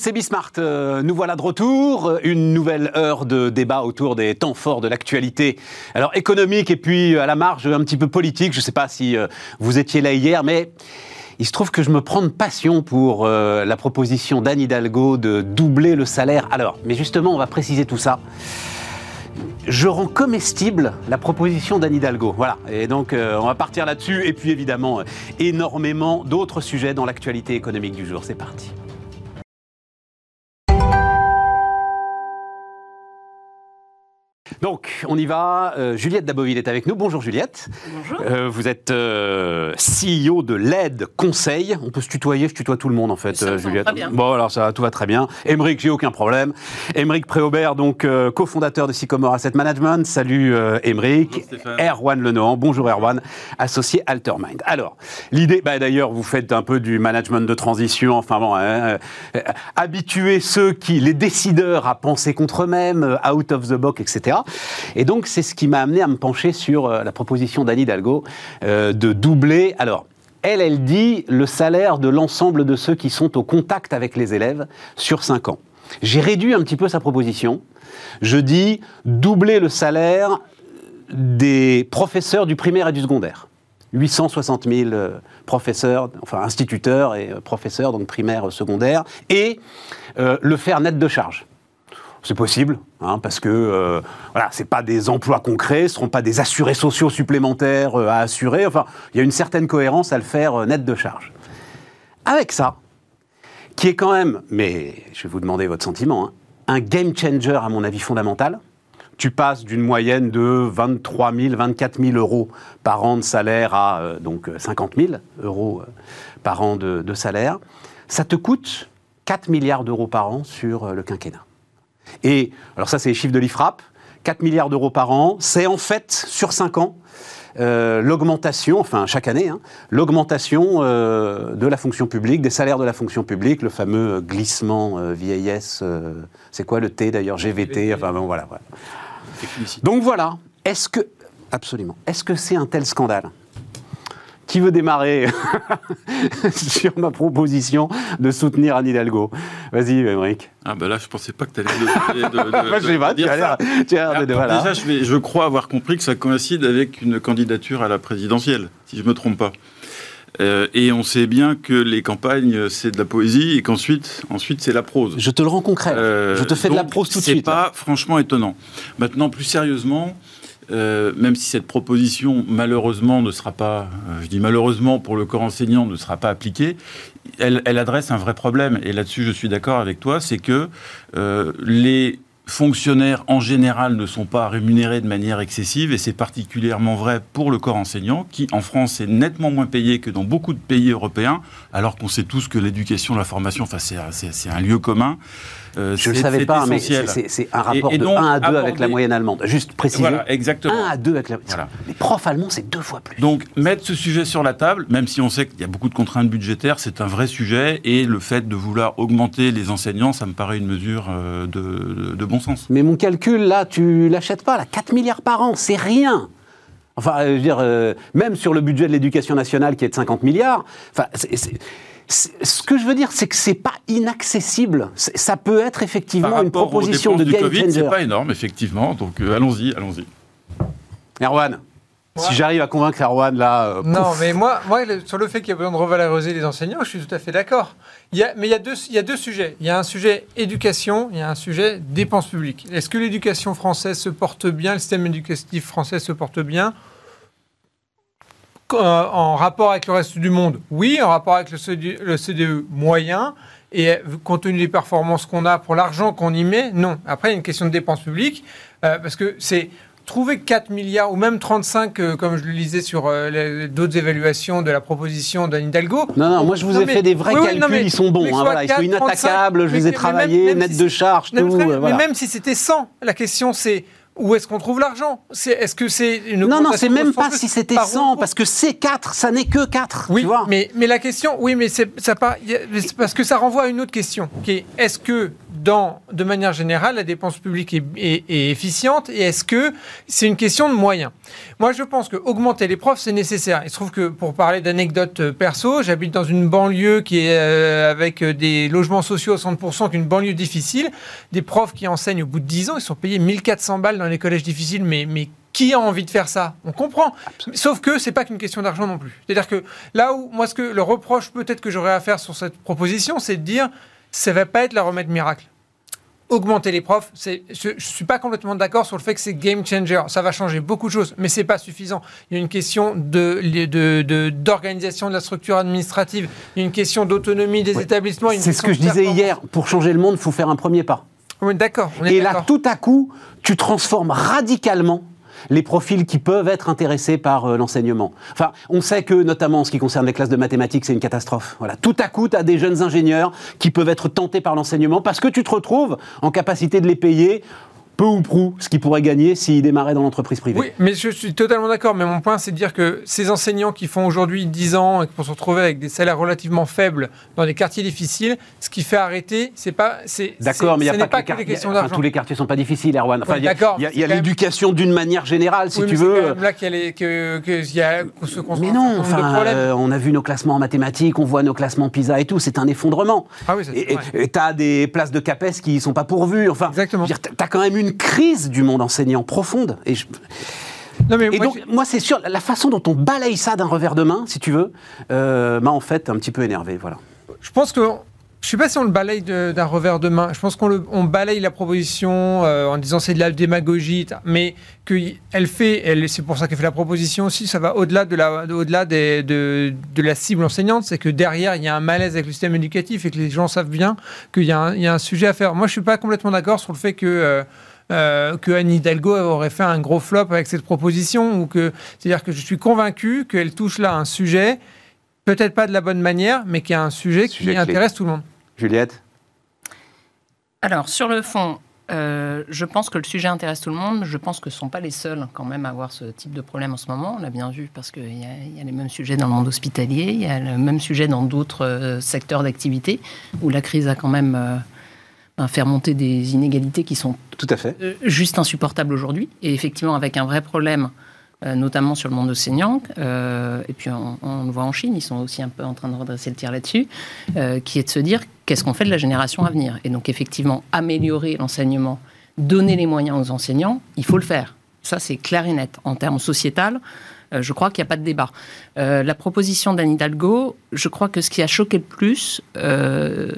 C'est Bismart, euh, nous voilà de retour, une nouvelle heure de débat autour des temps forts de l'actualité. Économique et puis à la marge un petit peu politique, je ne sais pas si euh, vous étiez là hier, mais il se trouve que je me prends de passion pour euh, la proposition d'Anne Hidalgo de doubler le salaire. Alors, mais justement, on va préciser tout ça. Je rends comestible la proposition d'Anne Hidalgo. Voilà. Et donc, on va partir là-dessus. Et puis, évidemment, énormément d'autres sujets dans l'actualité économique du jour. C'est parti. Donc, on y va. Euh, Juliette Daboville est avec nous. Bonjour Juliette. Bonjour. Euh, vous êtes euh, CEO de LED Conseil. On peut se tutoyer, je tutoie tout le monde en fait, Ça semble Juliette. très bien. Bon, alors ça va, tout va très bien. Émeric, j'ai aucun problème. Émeric Préaubert, donc cofondateur de Sycomore Asset Management. Salut Émeric. Bonjour, Stéphane. Erwan Lenohan. Bonjour Erwan, associé Altermind. Alors, l'idée, bah, d'ailleurs, vous faites un peu du management de transition. Enfin bon, hein, euh, habituer ceux qui, les décideurs, à penser contre eux-mêmes, euh, out of the box, etc. Et donc, c'est ce qui m'a amené à me pencher sur euh, la proposition d'Anne Hidalgo euh, de doubler. Alors, elle, elle dit le salaire de l'ensemble de ceux qui sont au contact avec les élèves sur 5 ans. J'ai réduit un petit peu sa proposition. Je dis doubler le salaire des professeurs du primaire et du secondaire. 860 000 euh, professeurs, enfin instituteurs et professeurs, donc primaire, secondaire, et le faire net de charge. C'est possible, hein, parce que euh, voilà, c'est pas des emplois concrets, ce seront pas des assurés sociaux supplémentaires euh, à assurer. Enfin, il y a une certaine cohérence à le faire euh, net de charge. Avec ça, qui est quand même, mais je vais vous demander votre sentiment, hein, un game changer à mon avis fondamental. Tu passes d'une moyenne de 23 000, 24 000 euros par an de salaire à euh, donc euh, 50 000 euros par an de, salaire. Ça te coûte 4 milliards d'euros par an sur le quinquennat. Et alors ça, c'est les chiffres de l'IFRAP. 4 milliards d'euros par an, c'est en fait sur 5 ans euh, l'augmentation, enfin chaque année, hein, l'augmentation euh, de la fonction publique, des salaires de la fonction publique, le fameux euh, glissement euh, vieillesse, c'est quoi le T d'ailleurs, GVT, enfin bon voilà. voilà. Donc voilà, est-ce que, absolument, est-ce que c'est un tel scandale? Qui veut démarrer sur ma proposition de soutenir Anne Hidalgo? Vas-y, Émeric. Ah bah là, je pensais pas que tu allais de, de, de, Moi, je sais pas, tu dire as l'air, ça. tu as l'air de- de- Alors, voilà. Déjà, je, vais- je crois avoir compris que ça coïncide avec une candidature à la présidentielle, si je me trompe pas. Euh, et on sait bien que les campagnes, c'est de la poésie et qu'ensuite, ensuite, c'est la prose. Je te le rends concret. Euh, je te fais de la donc, prose tout de suite. C'est pas franchement étonnant. Maintenant, plus sérieusement, euh, même si cette proposition, malheureusement, ne sera pas, euh, je dis malheureusement pour le corps enseignant, ne sera pas appliquée, elle, adresse un vrai problème. Et là-dessus, je suis d'accord avec toi, c'est que euh, les fonctionnaires en général ne sont pas rémunérés de manière excessive et c'est particulièrement vrai pour le corps enseignant qui en France est nettement moins payé que dans beaucoup de pays européens alors qu'on sait tous que l'éducation, la formation, enfin c'est un lieu commun. Euh, Je ne le savais pas, mais essentiel. c'est- un rapport Et- et de donc, 1 à 2 avec la moyenne allemande. Juste préciser. Voilà, exactement. 1 à 2 avec la. Voilà. Les profs allemands, c'est deux fois plus. Donc, mettre ce sujet sur la table, même si on sait qu'il y a beaucoup de contraintes budgétaires, c'est un vrai sujet. Et le fait de vouloir augmenter les enseignants, ça me paraît une mesure euh, de, de- de bon sens. Mais mon calcul, là, tu l'achètes pas, là, 4 milliards par an, c'est rien. Enfin, euh, je veux dire, euh, même sur le budget de l'éducation nationale qui est de 50 milliards, enfin, c'est- ce que je veux dire, c'est que c'est pas inaccessible. Ça peut être effectivement Par une proposition de game Covid, changer. c'est pas énorme, effectivement. Donc, euh, allons-y, allons-y. Erwan, si j'arrive à convaincre Erwan, là. euh, Non, mais moi, moi le- sur le fait qu'il y a besoin de revaloriser les enseignants, je suis tout à fait d'accord. Il y a- mais il y, a deux, il y a deux sujets. Il y a un sujet éducation, il y a un sujet dépenses publiques. Est-ce que l'éducation française se porte bien, le système éducatif français se porte bien en rapport avec le reste du monde Oui, en rapport avec le CDE, le CDE moyen. Et euh, compte tenu des performances qu'on a pour l'argent qu'on y met, non. Après, il y a une question de dépenses publiques, euh, parce que c'est trouver 4 milliards ou même 35, euh, comme je le lisais sur euh, d'autres évaluations de la proposition d'Anne Hidalgo. Non, non, moi je vous Non, ai mais- fait des vrais oui, calculs, non, mais- ils sont bons, hein, voilà, ils sont 4, 35, inattaquables, je les ai travaillés, net si de charge, tout. euh, voilà. mais même si c'était 100, la question c'est où est-ce qu'on trouve l'argent? Est-ce que c'est une Non, non, c'est même pas 100 si c'était par 100, an parce que c'est 4, ça n'est que 4, Oui, tu vois. mais, mais la question, oui, mais c'est ça pas, parce que ça renvoie à une autre question, qui est est-ce que dans, de manière générale, la dépense publique est, est- est efficiente et est-ce que c'est une question de moyens? Moi, je pense que augmenter les profs, c'est nécessaire. Il se trouve que, pour parler d'anecdotes perso, j'habite dans une banlieue qui est euh, avec des logements sociaux à 60%, qui est une banlieue difficile. Des profs qui enseignent au bout de 10 ans, ils sont payés 1400 balles dans les collèges difficiles, mais, mais qui a envie de faire ça? On comprend. Sauf que c'est pas qu'une question d'argent non plus. C'est-à-dire que là où, moi, ce que le reproche peut-être que j'aurais à faire sur cette proposition, c'est de dire ça va pas être la remède miracle. Augmenter les profs, c'est- je ne suis pas complètement d'accord sur le fait que c'est game changer. Ça va changer beaucoup de choses, mais c'est pas suffisant. Il y a une question de- de- de- d'organisation de, la structure administrative, il y a une question d'autonomie des établissements. C'est ce que je disais hier. Pour changer le monde, il faut faire un premier pas. Oui, d'accord. on est Et là, tout à coup, tu transformes radicalement les profils qui peuvent être intéressés par euh, l'enseignement. Enfin, on sait que, notamment en ce qui concerne les classes de mathématiques, c'est une catastrophe. Voilà. Tout à coup, tu as des jeunes ingénieurs qui peuvent être tentés par l'enseignement parce que tu te retrouves en capacité de les payer peu ou prou ce qu'ils pourraient gagner s'ils démarraient dans l'entreprise privée. Oui, mais je suis totalement d'accord. Mais mon point, c'est de dire que ces enseignants qui font aujourd'hui 10 ans et qui vont se retrouver avec des salaires relativement faibles dans des quartiers difficiles, ce qui fait arrêter, c'est pas. c'est- D'accord, mais il c'est- n'y a pas, que les questions enfin, d'argent. tous les quartiers sont pas difficiles, Erwan. Enfin, il y a- y c'est même- l'éducation d'une manière générale, si Oui, tu mais c'est veux. même là qu'il y a, que, que- qu'il y a ce Mais non, enfin, euh, on a vu nos classements en mathématiques, on voit nos classements PISA et tout, c'est un effondrement. Ah oui, c'est Et tu as des places de CAPES qui ne sont pas pourvues. Enfin, Exactement. Tu as quand même une crise du monde enseignant profonde. Et, je- Non, mais et moi, donc, moi, c'est sûr, la façon dont on balaye ça d'un revers de main, si tu veux, euh, m'a en fait un petit peu énervé. Voilà. je pense que. Je ne sais pas si on le balaye d'un revers de main. Je pense qu'on on balaye la proposition euh, en disant c'est de la démagogie, mais qu'elle fait, elle, c'est pour ça qu'elle fait la proposition aussi, ça va au-delà de la, au-delà des- de, de la cible enseignante, c'est que derrière il y a un malaise avec le système éducatif et que les gens savent bien qu'il y, a un- il y a un sujet à faire. Moi, je suis pas complètement d'accord sur le fait que euh, euh, que Anne Hidalgo aurait fait un gros flop avec cette proposition ou que c'est-à-dire que je suis convaincu qu'elle touche là un sujet peut-être pas de la bonne manière, mais qui est un sujet, Sujet qui clé. intéresse tout le monde. Juliette? Alors, sur le fond, euh, je pense que le sujet intéresse tout le monde. Je pense que ce ne sont pas les seuls, quand même, à avoir ce type de problème en ce moment. On l'a bien vu parce qu'il y, y a les mêmes sujets dans le monde hospitalier, il y a le même sujet dans d'autres euh, secteurs d'activité où la crise a quand même euh, ben, fait remonter des inégalités qui sont Tout à fait. euh, juste insupportable aujourd'hui. Et effectivement, avec un vrai problème, euh, notamment sur le monde enseignant. euh, et puis, on, on le voit en Chine, ils sont aussi un peu en train de redresser le tir là-dessus, qui est de se dire qu'est-ce qu'on fait de la génération à venir? Et donc, effectivement, améliorer l'enseignement, donner les moyens aux enseignants, il faut le faire. Ça, c'est clair et net. En termes sociétal, euh, je crois qu'il n'y a pas de débat. Euh, la proposition d'Anne Hidalgo, je crois que ce qui a choqué le plus, euh,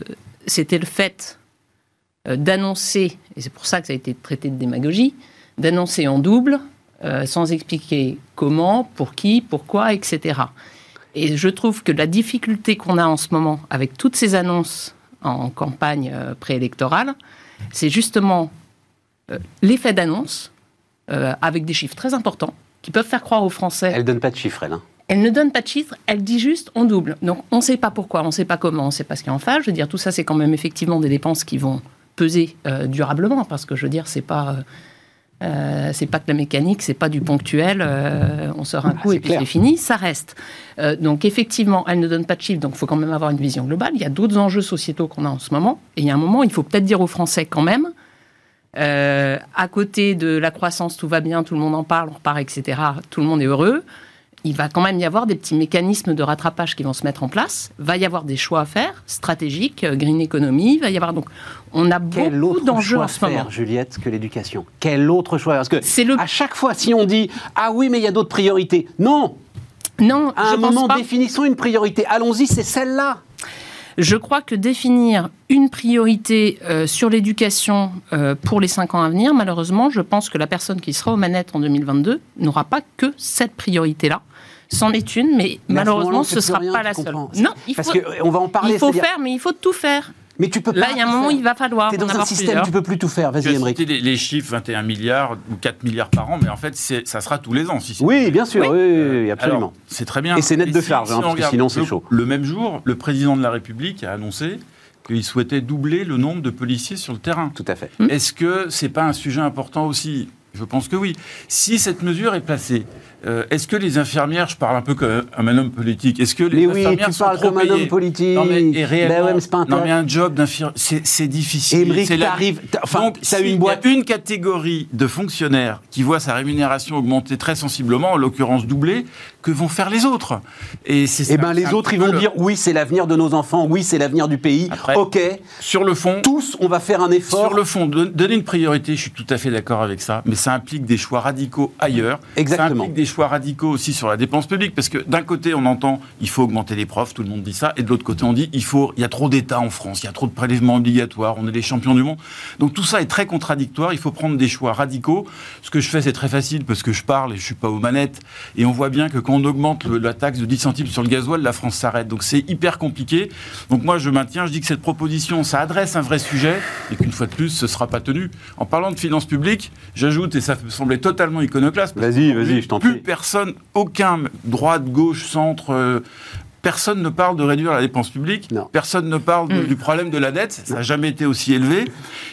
c'était le fait d'annoncer, et c'est pour ça que ça a été traité de démagogie, d'annoncer en double, euh, sans expliquer comment, pour qui, pourquoi, etc. Et je trouve que la difficulté qu'on a en ce moment avec toutes ces annonces en campagne euh, préélectorale, c'est justement euh, l'effet d'annonce euh, avec des chiffres très importants qui peuvent faire croire aux Français Elle donne pas de chiffres, elle. hein. elle ne donne pas de chiffres, elle dit juste on double. Donc on ne sait pas pourquoi, on ne sait pas comment, on ne sait pas ce qu'il y a en face. Je veux dire, tout ça, c'est quand même effectivement des dépenses qui vont peser euh, durablement, parce que je veux dire, c'est pas. euh, euh, c'est pas que la mécanique, c'est pas du ponctuel, euh, on sort un coup c'est et puis c'est fini, ça reste. Euh, donc effectivement, elle ne donne pas de chiffres, donc il faut quand même avoir une vision globale. Il y a d'autres enjeux sociétaux qu'on a en ce moment, et il y a un moment, il faut peut-être dire aux Français quand même, à côté de la croissance, tout va bien, tout le monde en parle, on repart, etc., tout le monde est heureux. Il va quand même y avoir des petits mécanismes de rattrapage qui vont se mettre en place. Va y avoir des choix à faire, stratégiques, euh, green economy. Va y avoir donc, on a Quel beaucoup d'enjeux choix en ce moment. faire, Juliette, que l'éducation? Quel autre choix? Parce que C'est le à chaque fois, si on dit ah oui, mais il y a d'autres priorités, non. non, À je un pense moment, pas. définissons une priorité. Allons-y, c'est celle-là. Je crois que définir une priorité euh, sur l'éducation euh, pour les cinq ans à venir, malheureusement, je pense que la personne qui sera aux manettes en 2022 n'aura pas que cette priorité-là. C'en est une, mais, malheureusement, ce ne sera rien, pas la seule. Non, il Parce faut, que on va en parler. il faut c'est-à-dire- faire, mais il faut tout faire. Mais tu peux Là, pas il y a un moment où il va falloir T'es en dans un système, plusieurs. tu peux plus tout faire. Tu Vas-y, as Émeric. les, les chiffres 21 milliards ou 4 milliards par an, mais en fait, ça sera tous les ans. Si Oui, bien sûr, Oui. oui, oui, oui, Alors, absolument. c'est très bien. Et c'est net de charge, si hein, parce que sinon, c'est le- chaud. Le même jour, le président de la République a annoncé qu'il souhaitait doubler le nombre de policiers sur le terrain. Tout à fait. Est-ce que c'est pas un sujet important aussi? Je pense que oui. Si cette mesure est placée euh, est-ce que les infirmières, je parle un peu comme un homme politique, est-ce que les mais oui, infirmières tu sont parles trop comme un homme politique. Non mais, et réellement, Ben ouais, mais c'est pas non mais un job d'infirmière, c'est, difficile. Émeric, t'arrives- enfin, Donc, s'il une y a boîte- une catégorie de fonctionnaires qui voit sa rémunération augmenter très sensiblement, en l'occurrence doublée, que vont faire les autres Et c'est Eh ben les autres, ils vont le- dire oui, c'est l'avenir de nos enfants, oui, c'est l'avenir du pays. Après, ok, Sur le fond, tous, on va faire un effort. Sur le fond, don- donner une priorité, je suis tout à fait d'accord avec ça, mais ça implique des choix radicaux ailleurs. Exactement. Ça implique des choix radicaux aussi sur la dépense publique, parce que d'un côté, on entend il faut augmenter les profs, tout le monde dit ça, et de l'autre côté, on dit il faut, il y a trop d'États en France, il y a trop de prélèvements obligatoires, on est les champions du monde. Donc tout ça est très contradictoire. Il faut prendre des choix radicaux. Ce que je fais, c'est très facile parce que je parle et je suis pas aux manettes, et on voit bien que quand on augmente le- la taxe de 10 centimes sur le gasoil, la France s'arrête. Donc c'est hyper compliqué. Donc moi, je maintiens, je dis que cette proposition, ça adresse un vrai sujet et qu'une fois de plus, ce ne sera pas tenu. En parlant de finances publiques, j'ajoute, et ça me semblait totalement iconoclaste, Vas-y, vas-y, je t'en Plus prie. personne, aucun, droite, gauche, centre, euh, Personne ne parle de réduire la dépense publique. Non. Personne ne parle de- Mm. du problème de la dette. Ça n'a jamais été aussi élevé.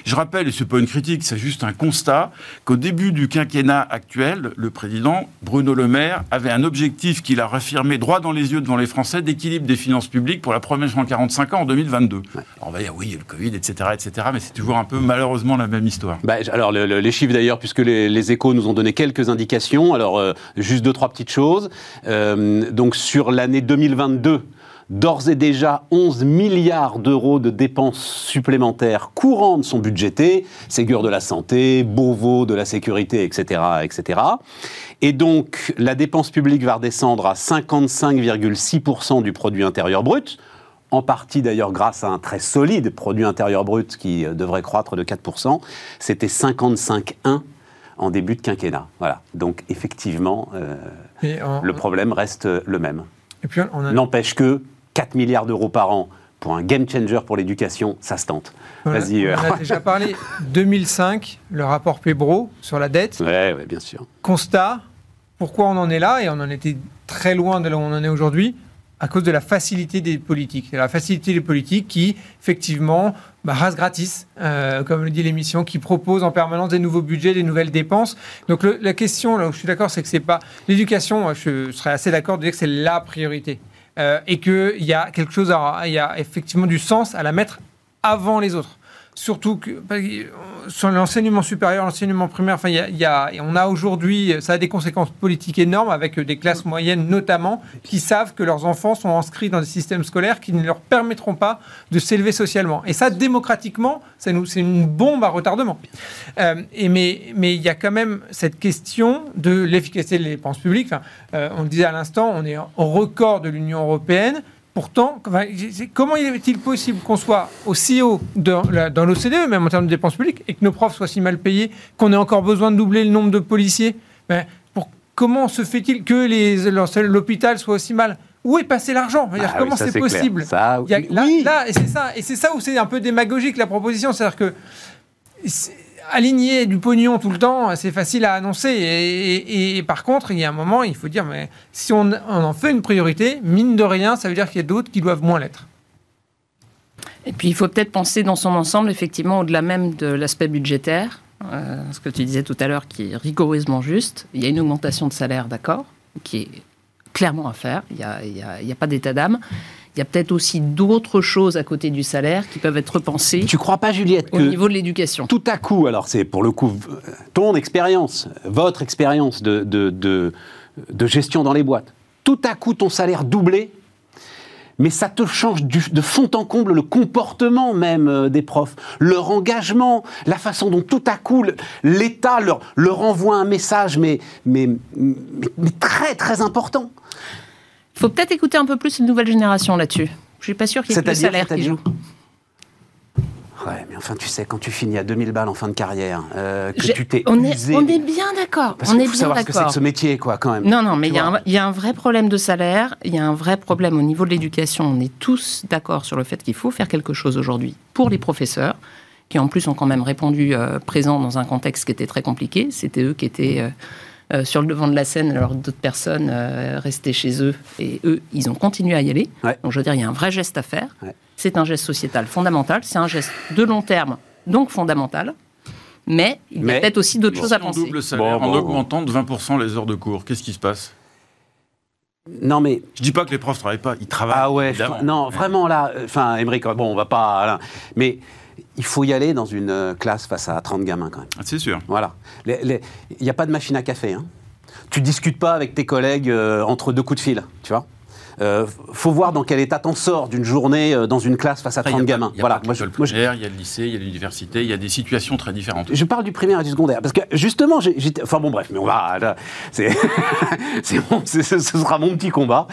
Je rappelle, et ce n'est pas une critique, c'est juste un constat, qu'au début du quinquennat actuel, le président Bruno Le Maire avait un objectif qu'il a réaffirmé droit dans les yeux devant les Français d'équilibre des finances publiques pour la première fois en 45 ans en 2022. Alors on va dire oui, il y a le Covid, etc., etc., mais c'est toujours un peu malheureusement la même histoire. Bah, alors le- le- les chiffres d'ailleurs, puisque les, les échos nous ont donné quelques indications. Alors euh, juste deux trois petites choses. Euh, donc sur l'année 2022. D'ores et déjà, 11 milliards d'euros de dépenses supplémentaires courantes sont budgétées, Ségur de la santé, Beauvau de la sécurité, etc., etc. Et donc, la dépense publique va redescendre à 55,6% du produit intérieur brut, en partie d'ailleurs grâce à un très solide produit intérieur brut qui euh, devrait croître de 4%. C'était 55,1 en début de quinquennat. Voilà. Donc effectivement, euh, en- le problème reste euh, le même. A, N'empêche que 4 milliards d'euros par an pour un game changer pour l'éducation, ça se tente. on a- Vas-y. on euh, a déjà parlé. 2005, le rapport Pébro sur la dette. Ouais, ouais, bien sûr. Constat, pourquoi on en est là, et on en était très loin de là où on en est aujourd'hui, à cause de la facilité des politiques. La facilité des politiques qui, effectivement, bah, gratis, euh, comme le dit l'émission, qui propose en permanence des nouveaux budgets, des nouvelles dépenses. Donc le- la question, là où je suis d'accord, c'est que c'est pas l'éducation. Je serais assez d'accord de dire que c'est la priorité Euh, et qu'il y a quelque chose, il y a effectivement du sens à la mettre avant les autres. Surtout que euh, sur l'enseignement supérieur, l'enseignement primaire, enfin, y a, on a aujourd'hui, ça a des conséquences politiques énormes avec euh, des classes moyennes notamment qui savent que leurs enfants sont inscrits dans des systèmes scolaires qui ne leur permettront pas de s'élever socialement. Et ça, démocratiquement, c'est une bombe à retardement. Euh, et mais, il y a quand même cette question de l'efficacité des dépenses publiques. Enfin, euh, on le disait à l'instant, on est au record de l'Union européenne. Pourtant, comment est-il possible qu'on soit aussi haut dans, l'OCDE, même en termes de dépenses publiques, et que nos profs soient si mal payés, qu'on ait encore besoin de doubler le nombre de policiers? Ben, pour, Comment se fait-il que l'hôpital soit aussi mal? Où est passé l'argent? Ah Comment c'est possible? Ça, a- là, oui. là, et c'est ça, et c'est ça où c'est un peu démagogique la proposition, c'est-à-dire que aligner du pognon tout le temps, c'est facile à annoncer. Et, par contre, il y a un moment, il faut dire, mais si on, en fait une priorité, mine de rien, ça veut dire qu'il y a d'autres qui doivent moins l'être. Et puis il faut peut-être penser dans son ensemble, effectivement, au-delà même de l'aspect budgétaire, euh, ce que tu disais tout à l'heure, qui est rigoureusement juste. Il y a une augmentation de salaire, d'accord, qui est clairement à faire. Il n'y a, a- a pas d'état d'âme. Il y a peut-être aussi d'autres choses à côté du salaire qui peuvent être repensées Tu crois pas, Juliette, au que niveau de l'éducation? tout à coup, alors c'est pour le coup ton expérience, votre expérience de, de, de- de gestion dans les boîtes, tout à coup ton salaire doublé, mais ça te change du- de fond en comble le comportement même euh, des profs, leur engagement, la façon dont tout à coup l'État leur, leur envoie un message, mais, mais très très important. Il faut peut-être écouter un peu plus une nouvelle génération là-dessus. Je suis pas sûre qu'il y ait le salaire qui joue. Ouais, mais enfin, tu sais, quand tu finis à 2000 balles en fin de carrière, euh, que tu t'es on, est, on est bien d'accord. Parce On est faut bien savoir ce que c'est que ce métier, quoi, quand même. Non, non, mais il y, a un- il y a un vrai problème de salaire, il y a un vrai problème au niveau de l'éducation. On est tous d'accord sur le fait qu'il faut faire quelque chose aujourd'hui pour les professeurs, qui en plus ont quand même répondu euh, présents dans un contexte qui était très compliqué. C'était eux qui étaient euh, euh, sur le devant de la scène, alors que d'autres personnes euh, restaient chez eux, et eux, ils ont continué à y aller. Ouais. Donc je veux dire, il y a un vrai geste à faire. Ouais. C'est un geste sociétal fondamental, c'est un geste de long terme, donc fondamental. mais il y a peut-être aussi d'autres choses à on penser. double le salaire Bon, en bon, augmentant de 20% les heures de cours. Qu'est-ce qui se passe? Non, mais Je dis pas que les profs travaillent pas, ils travaillent. Ah ouais, je- non, vraiment là, euh, enfin, Émeric, bon, on va pas. là, mais il faut y aller dans une euh, classe face à 30 gamins quand même. Ah, C'est sûr. Voilà. Il n'y a pas de machine à café. Hein. Tu discutes pas avec tes collègues euh, entre deux coups de fil, tu vois. Euh, faut voir dans quel état t'en sors d'une journée euh, dans une classe face à Après, 30 il y a gamins. pas- il y a Voilà. pas que Moi, je, l'école moi, je- primaire, il y a le lycée, il y a l'université, il y a des situations très différentes. je parle du primaire et du secondaire parce que justement, j'ai, j'ai- enfin bon bref, mais on va, là, c'est, c'est bon, ce sera mon petit combat.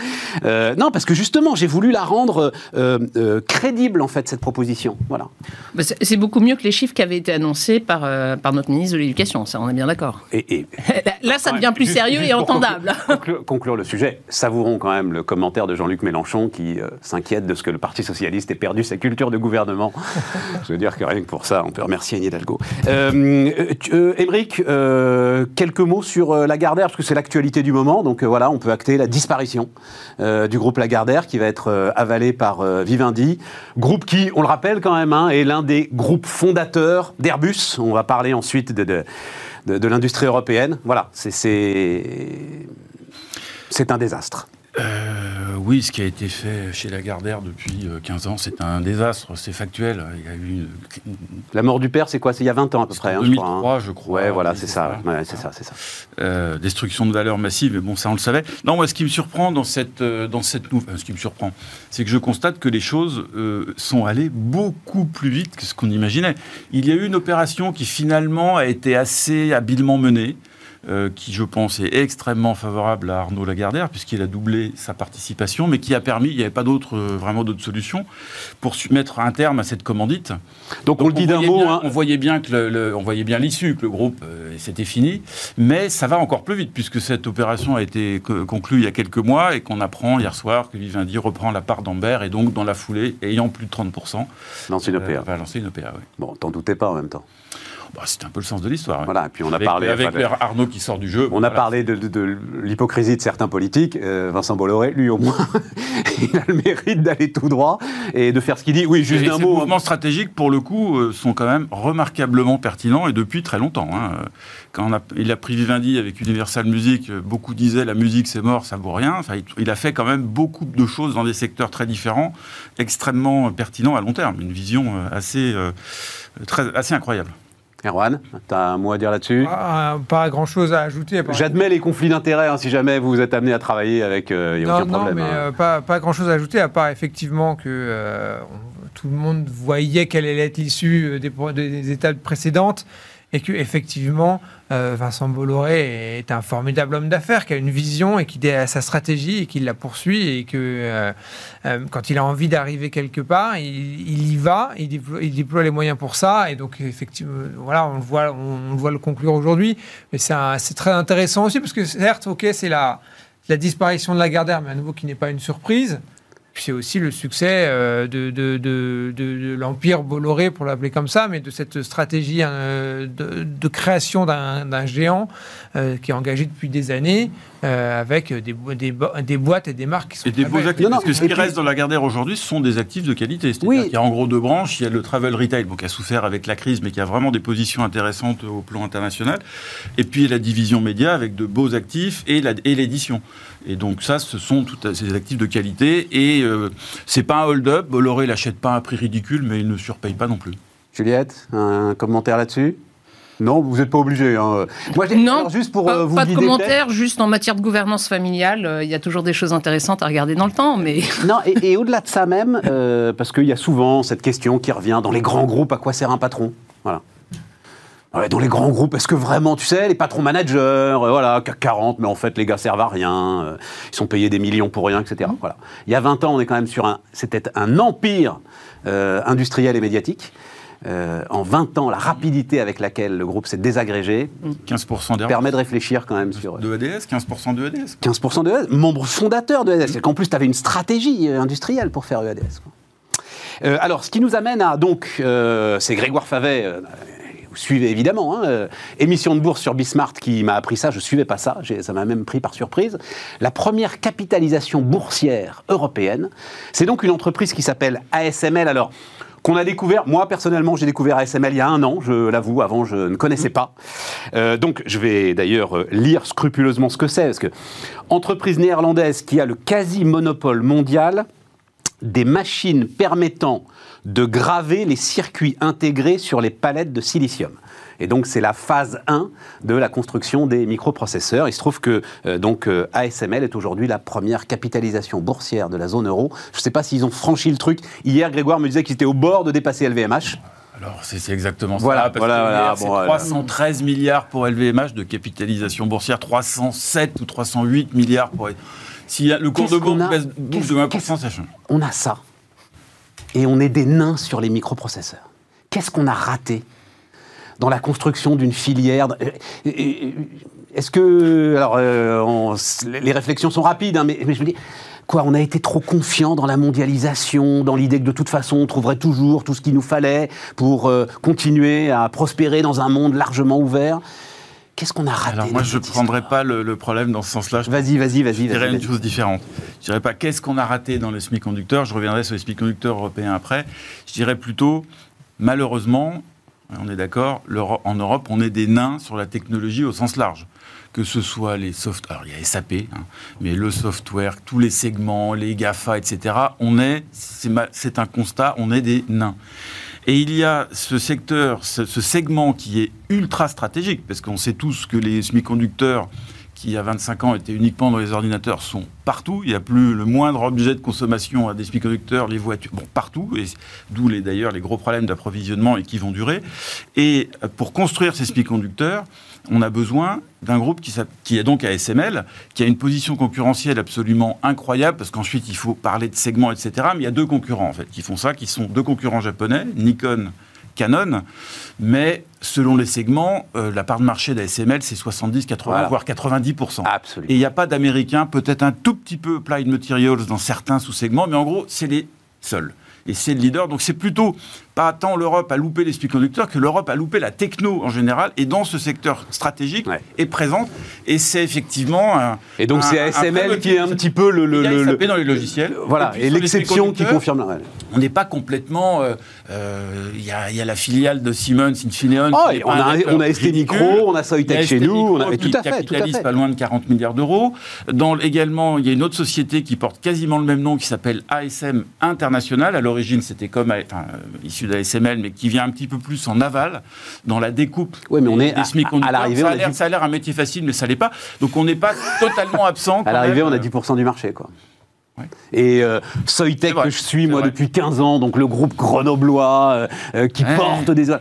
Euh, non, parce que justement, j'ai voulu la rendre euh, euh, crédible en fait cette proposition. Voilà. Bah, c'est beaucoup mieux que les chiffres qui avaient été annoncés par, euh, par notre ministre de l'Éducation, ça on est bien d'accord. Et, et Là, ça devient plus juste- sérieux juste et entendable. Conclure, conclure le sujet, savourons quand même le commentaire de Jean-Luc Mélenchon qui euh, s'inquiète de ce que le Parti Socialiste ait perdu sa culture de gouvernement. Je veux dire que rien que pour ça, on peut remercier Anne Hidalgo. Euh, euh, Émeric, quelques mots sur Lagardère, parce que c'est l'actualité du moment. Donc voilà, on peut acter la disparition du groupe Lagardère qui va être avalé par Vivendi. Groupe qui, on le rappelle quand même, hein, est l'un des groupes fondateurs d'Airbus. On va parler ensuite de, de, l'industrie européenne. Voilà, c'est un désastre. Euh, oui, ce qui a été fait chez Lagardère depuis euh, 15 ans, c'est un désastre, c'est factuel. Il y a eu une, La mort du père, c'est quoi? C'est il y a 20 ans à peu près, en hein, je crois. hein. 2003, je crois. Ouais, voilà, c'est ça. Ouais, c'est ça, c'est ça. Euh, destruction de valeur massive, mais bon, ça on le savait. Non, moi, ce qui me surprend dans cette, euh, dans cette nouvelle, ce qui me surprend, c'est que je constate que les choses euh, sont allées beaucoup plus vite que ce qu'on imaginait. Il y a eu une opération qui finalement a été assez habilement menée. Euh, qui, je pense, est extrêmement favorable à Arnaud Lagardère, puisqu'il a doublé sa participation, mais qui a permis, il n'y avait pas d'autre, euh, vraiment d'autre solution, pour mettre un terme à cette commandite. Donc, on le dit d'un mot. bien- hein. On voyait bien que le, le- on voyait bien l'issue, que le groupe euh, c'était fini, mais ça va encore plus vite puisque cette opération a été co- conclue il y a quelques mois et qu'on apprend hier soir que Vivendi reprend la part d'Amber et donc dans la foulée, ayant plus de 30% Lance une OPA. va lancer une OPA. oui. Bon, t'en doutais pas en même temps. Bah, c'est un peu le sens de l'histoire. oui. Voilà, et puis on a avec parlé. avec enfin, Arnaud qui sort du jeu. On a parlé de, de- de l'hypocrisie de certains politiques. Euh, Vincent Bolloré, lui au moins, il a le mérite d'aller tout droit et de faire ce qu'il dit. Oui, juste Et un ces mot. hein. mouvements stratégiques, pour le coup, euh, sont quand même remarquablement pertinents et depuis très longtemps. hein. Quand on a- il a pris Vivendi avec Universal Music, euh, beaucoup disaient la musique c'est mort, ça vaut rien. Enfin, il, a fait quand même beaucoup de choses dans des secteurs très différents, extrêmement pertinents à long terme. Une vision assez, euh, très, assez incroyable. Erwan, t'as un mot à dire là-dessus? Ah, pas grand chose à ajouter. J'admets les conflits d'intérêts hein, si jamais vous êtes amené à travailler avec. A non, aucun non, problème. mais hein. euh, pas, pas grand chose à ajouter, à part effectivement que euh, on- tout le monde voyait quelle allait être l'issue euh, des- des étapes précédentes. Et que effectivement, euh, Vincent Bolloré est un formidable homme d'affaires qui a une vision et qui a sa stratégie et qui la poursuit et que euh, euh, quand il a envie d'arriver quelque part, il, y va, il déploie, les moyens pour ça et donc effectivement, voilà, on le voit, le conclure aujourd'hui. Mais c'est très intéressant aussi parce que certes, ok, c'est la la disparition de Lagardère, mais à nouveau qui n'est pas une surprise. Puis c'est aussi le succès euh, de, de, de- de- de l'empire Bolloré, pour l'appeler comme ça, mais de cette stratégie euh, de, de création d'un géant euh, qui est engagé depuis des années, euh, avec des, bo- des, bo- des boîtes et des marques qui sont Et des beaux actifs, Non, non, parce que ce qui puis- reste dans la Gardère aujourd'hui, ce sont des actifs de qualité. C'est-à-dire Oui. qu'il y a en gros deux branches. Il y a le travel retail, bon, qui a souffert avec la crise, mais qui a vraiment des positions intéressantes au plan international. Et puis la division média avec de beaux actifs et l'édition. Et donc ça, ce sont tous ces actifs de qualité. Et euh, c'est pas un hold-up. Bolloré l'achète pas à un prix ridicule, mais il ne surpaye pas non plus. Juliette, un commentaire là-dessus? Non, vous n'êtes pas obligé. hein. Moi, Non, alors, juste pour Pas, euh, vous pas de commentaires, juste en matière de gouvernance familiale, euh, il y a toujours des choses intéressantes à regarder dans le temps, mais Non, et, et au-delà de ça même, euh, parce qu'il y a souvent cette question qui revient dans les grands groupes, à quoi sert un patron? Voilà. Ouais, dans les grands groupes, est-ce que vraiment, tu sais, les patrons managers, euh, voilà, CAC 40, mais en fait, les gars servent à rien, euh, ils sont payés des millions pour rien, etc. Voilà. Il y a 20 ans, on est quand même sur un. C'était un empire euh, industriel et médiatique. En 20 ans, la rapidité avec laquelle le groupe s'est désagrégé 15% d'erreur. permet de réfléchir quand même sur. De EDS, 15% de EDS. 15% de EDS, membre fondateur de EDS. C'est qu'en plus, tu avais une stratégie industrielle pour faire EDS. quoi. Euh, alors, ce qui nous amène à, donc, euh, c'est Grégoire Favet, euh, vous suivez évidemment, hein, euh, émission de bourse sur Bismart qui m'a appris ça, je ne suivais pas ça, ça m'a même pris par surprise. La première capitalisation boursière européenne, c'est donc une entreprise qui s'appelle ASML. Alors, qu'on a découvert. Moi, personnellement, j'ai découvert ASML il y a un an, je l'avoue. Avant, je ne connaissais pas. Euh, donc, je vais d'ailleurs euh, lire scrupuleusement ce que c'est, parce que entreprise néerlandaise qui a le quasi-monopole mondial des machines permettant de graver les circuits intégrés sur les palettes de silicium. Et donc c'est la phase 1 de la construction des microprocesseurs. Il se trouve que euh, donc euh, ASML est aujourd'hui la première capitalisation boursière de la zone euro. Je ne sais pas s'ils ont franchi le truc. Hier, Grégoire me disait qu'ils étaient au bord de dépasser LVMH. Alors c'est exactement Voilà, ça. Parce voilà, que voilà, bon, euh, 313 milliards pour LVMH de capitalisation boursière, 307 ou 308 milliards pour. Si le cours de bourse baisse de 1%, qu'est-ce- ça change. On a ça. Et on est des nains sur les microprocesseurs. Qu'est-ce qu'on a raté dans la construction d'une filière Euh, euh, euh, Est-ce que. Alors, les réflexions sont rapides, hein, mais, je me dis. Quoi, on a été trop confiant dans la mondialisation, dans l'idée que de toute façon on trouverait toujours tout ce qu'il nous fallait pour continuer à prospérer dans un monde largement ouvert? Qu'est-ce qu'on a raté Alors moi, je ne histoire pas le, le problème dans ce sens-là. Vas-y, vas-y, vas-y. Je dirais vas-y, une chose différente. Je dirais pas qu'est-ce qu'on a raté dans les semi-conducteurs. Je reviendrai sur les semi-conducteurs européens après. Je dirais plutôt, malheureusement, on est d'accord, en Europe, on est des nains sur la technologie au sens large. Que ce soit les soft, alors il y a SAP, hein, mais le software, tous les segments, les GAFA, etc. On est, c'est un constat, on est des nains. Et il y a ce secteur, ce, segment qui est ultra stratégique, parce qu'on sait tous que les semi-conducteurs qui, il y a 25 ans, étaient uniquement dans les ordinateurs, sont partout. Il n'y a plus le moindre objet de consommation à des semi-conducteurs, les voitures, bon, partout. Et d'où les, d'ailleurs les gros problèmes d'approvisionnement et qui vont durer. Et pour construire ces semi-conducteurs, on a besoin d'un groupe qui, est donc ASML, qui a une position concurrentielle absolument incroyable, parce qu'ensuite il faut parler de segments, etc. Mais il y a deux concurrents en fait qui font ça, qui sont deux concurrents japonais, Nikon, Canon. Mais selon les segments, euh, la part de marché d'ASML c'est 70, 80, Voilà. voire 90% Absolument. et il n'y a pas d'américains, peut-être un tout petit peu Applied Materials dans certains sous-segments, mais en gros, c'est les seuls. Et c'est le leader. Donc c'est plutôt pas tant l'Europe a loupé les semi-conducteurs que l'Europe a loupé la techno en général. Et dans ce secteur stratégique Ouais. est présente. Et c'est effectivement un. Et donc c'est ASML qui est un petit peu le. le, le- dans les logiciels. Voilà, puis et l'exception qui confirme la règle. On n'est pas complètement. euh, euh, Il y, a, il y a la filiale de Siemens, Infineon. Oh, on a, on a ST. Micro, on a Soitec chez nous, on a, tout à fait, tout à fait. pas loin de 40 milliards d'euros. Dans également, il y a une autre société qui porte quasiment le même nom qui s'appelle ASM International. À l'origine, c'était comme enfin, euh, issu d'ASML, mais qui vient un petit peu plus en aval dans la découpe. Ouais, mais on des- est des à- semi-conducteurs. à l'arrivée, Ça a l'air- dit- ça a l'air un métier facile, mais ça l'est pas. Donc on n'est pas totalement absent. À l'arrivée, on a 10% du marché, quoi. Ouais. Et euh, vrai, que je suis moi vrai. depuis 15 ans, donc le groupe grenoblois euh, euh, qui Ouais. porte des.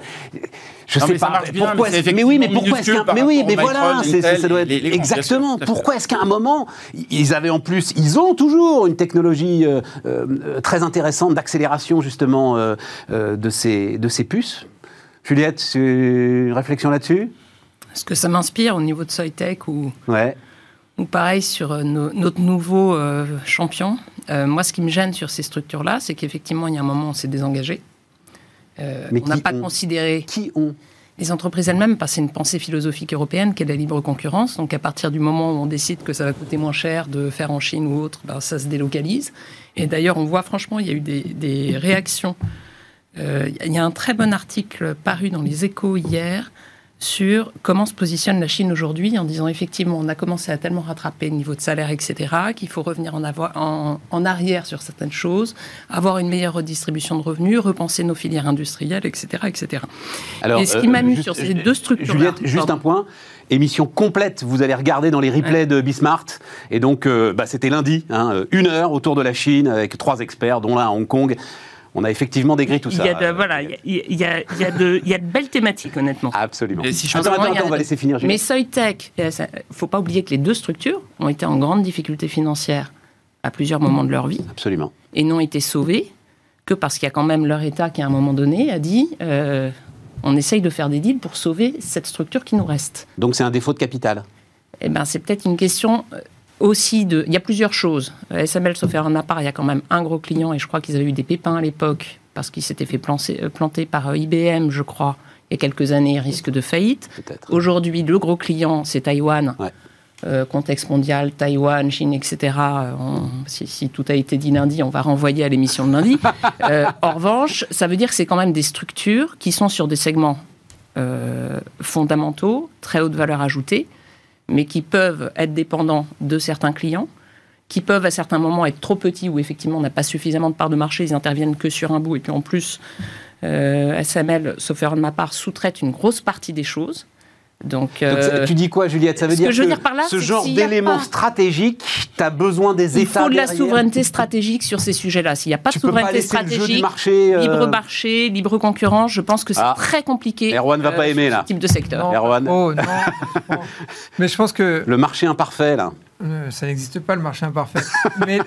Je Non, sais mais ça pas marche bien, pourquoi. mais est-ce- c'est mais oui, mais pourquoi est-ce qu'un mais oui, mais voilà, ça doit être les- les grands, bien sûr, exactement. Pourquoi est-ce qu'à un moment ils avaient en plus, ils ont toujours une technologie euh, euh, très intéressante d'accélération justement euh, euh, de ces de ces puces? Juliette, une réflexion là-dessus? Ce que ça m'inspire au niveau de Soitec ou, Ouais. ou pareil sur no- notre nouveau champion, euh, moi ce qui me gêne sur ces structures-là, c'est qu'effectivement il y a un moment on s'est désengagé. Euh, Mais on n'a pas ont considéré Qui ont les entreprises elles-mêmes, parce que c'est une pensée philosophique européenne qui est la libre concurrence. Donc à partir du moment où on décide que ça va coûter moins cher de faire en Chine ou autre, ben, ça se délocalise. Et d'ailleurs, on voit franchement, il y a eu des, des réactions. Euh, Il y a un très bon article paru dans les échos hier sur comment se positionne la Chine aujourd'hui en disant effectivement on a commencé à tellement rattraper le niveau de salaire, etc., qu'il faut revenir en, avoir, en, en arrière sur certaines choses, avoir une meilleure redistribution de revenus, repenser nos filières industrielles, etc. etc. Alors, Et ce qui euh, m'amuse juste- sur ces deux structures-là- Juliette, juste Pardon. un point. Émission complète, vous allez regarder dans les replays de Bismart. Et donc, euh, bah, c'était lundi, hein, euh, une heure autour de la Chine avec trois experts, dont l'un à Hong Kong. On a effectivement décrit tout Il ça. y a de, euh, voilà, il y a, y y de, il y a de belles thématiques, honnêtement. Absolument. Et si je attends, attends, attends, on va laisser finir. Mais. Soitec, il ne faut pas oublier que les deux structures ont été en grande difficulté financière à plusieurs moments de leur vie Absolument. et n'ont été sauvées que parce qu'il y a quand même leur État qui, à un moment donné, a dit euh, on essaye de faire des deals pour sauver cette structure qui nous reste. Donc, c'est un défaut de capital. Eh ben, c'est peut-être une question euh, aussi de. Il y a plusieurs choses. SML, sauf faire un appart, il y a quand même un gros client et je crois qu'ils avaient eu des pépins à l'époque parce qu'ils s'étaient fait plancer- euh, planter par euh, IBM, je crois, il y a quelques années, risque de faillite. Aujourd'hui, le gros client, c'est Taïwan. Ouais. euh, contexte mondial, Taïwan, Chine, etc. on- si, si tout a été dit lundi, on va renvoyer à l'émission de lundi. Euh, en revanche, ça veut dire que c'est quand même des structures qui sont sur des segments euh, fondamentaux, très haute valeur ajoutée, mais qui peuvent être dépendants de certains clients, qui peuvent à certains moments être trop petits où effectivement on n'a pas suffisamment de parts de marché, ils interviennent que sur un bout, et puis en plus, euh, SML, sauf erreur de ma part, sous-traite une grosse partie des choses. Donc, euh, tu dis quoi, Juliette? Ça veut ce dire que je veux dire par là, ce genre d'éléments pas- stratégiques, tu as besoin des il États faut de la derrière. souveraineté stratégique sur ces sujets-là. S'il n'y a pas Tu de pas souveraineté stratégique, marché. euh, libre marché, libre concurrence, je pense que c'est Ah. très compliqué. Erwan va pas sur aimer, ce là. type de secteur. Non, Erwan. oh, non. Mais je pense que Le marché imparfait, là. Euh, ça n'existe pas le marché imparfait. Mais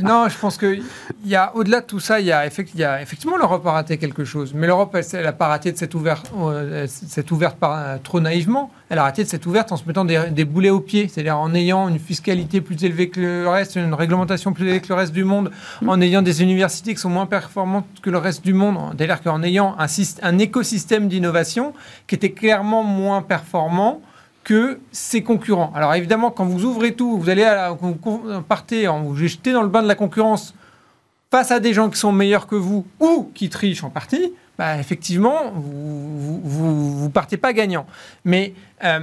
non, je pense que il y a au-delà de tout ça, il y a, a effectivement l'Europe a raté quelque chose. Mais l'Europe, elle n'a pas raté de cette ouverte, euh, ouverte euh, trop naïvement. Elle a raté de cette ouverte en se mettant des, boulets aux pieds, c'est-à-dire en ayant une fiscalité plus élevée que le reste, une réglementation plus élevée que le reste du monde, en ayant des universités qui sont moins performantes que le reste du monde. C'est-à-dire qu'en ayant un écosystème d'innovation qui était clairement moins performant que ses concurrents. Alors évidemment, quand vous ouvrez tout, vous allez à la- vous partez, vous jetez dans le bain de la concurrence face à des gens qui sont meilleurs que vous ou qui trichent en partie, bah, effectivement, vous partez pas gagnant. Mais euh,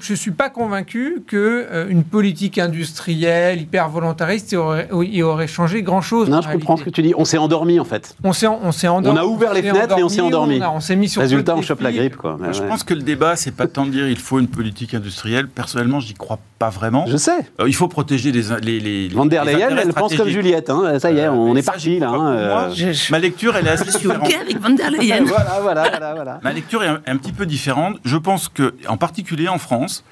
je suis pas convaincu que euh, une politique industrielle hyper volontariste y aurait, y aurait changé grand chose. Non, je comprends ce que tu dis. On s'est endormi, en fait. On s'est, on s'est endormi. On a ouvert les fenêtres et on s'est endormi. On, s'est mis sur Résultat, on chope la grippe, quoi. Moi, je Ouais. pense que le débat, c'est pas tant de dire il faut une politique industrielle. Personnellement, j'y crois pas vraiment. Je sais. Euh, il faut protéger les les les. Van der Leyen, elle pense comme. Juliette. hein. Ça y est, Euh, on est ça, parti, là. hein, moi. Je- je- Ma lecture, elle est assez je suis différente. OK avec Van der Leyen. Voilà, voilà, voilà, voilà. Ma lecture est un, un petit peu différente. Je pense que, en particulier en France,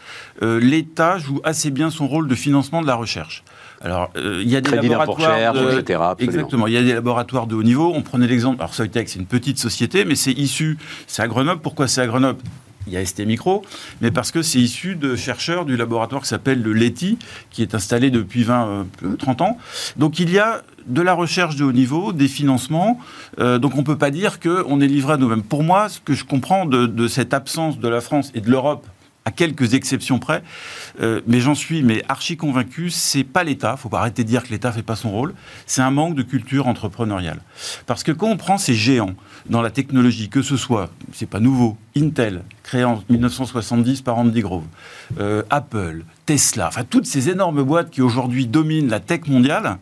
euh, l'État joue assez bien son rôle de financement de la recherche. Alors, euh, il y a des Crédit laboratoires, recherche, de- etc., absolument. Exactement. Il y a des laboratoires de haut niveau. On prenait l'exemple. Alors, Soitec, c'est une petite société, mais c'est issu. C'est à Grenoble. Pourquoi c'est à Grenoble? Il y a ST Micro, mais parce que c'est issu de chercheurs du laboratoire qui s'appelle le LETI, qui est installé depuis 20, euh, 30 ans. Donc il y a de la recherche de haut niveau, des financements. Euh, donc on ne peut pas dire qu'on est livré à nous-mêmes. Pour moi, ce que je comprends de, cette absence de la France et de l'Europe, à quelques exceptions près, euh, mais j'en suis mais archi convaincu, c'est pas l'État, faut pas arrêter de dire que l'État fait pas son rôle, c'est un manque de culture entrepreneuriale. Parce que quand on prend ces géants dans la technologie, que ce soit, c'est pas nouveau, Intel, créé en 1970 par Andy Grove, euh, Apple, Tesla, enfin toutes ces énormes boîtes qui aujourd'hui dominent la tech mondiale,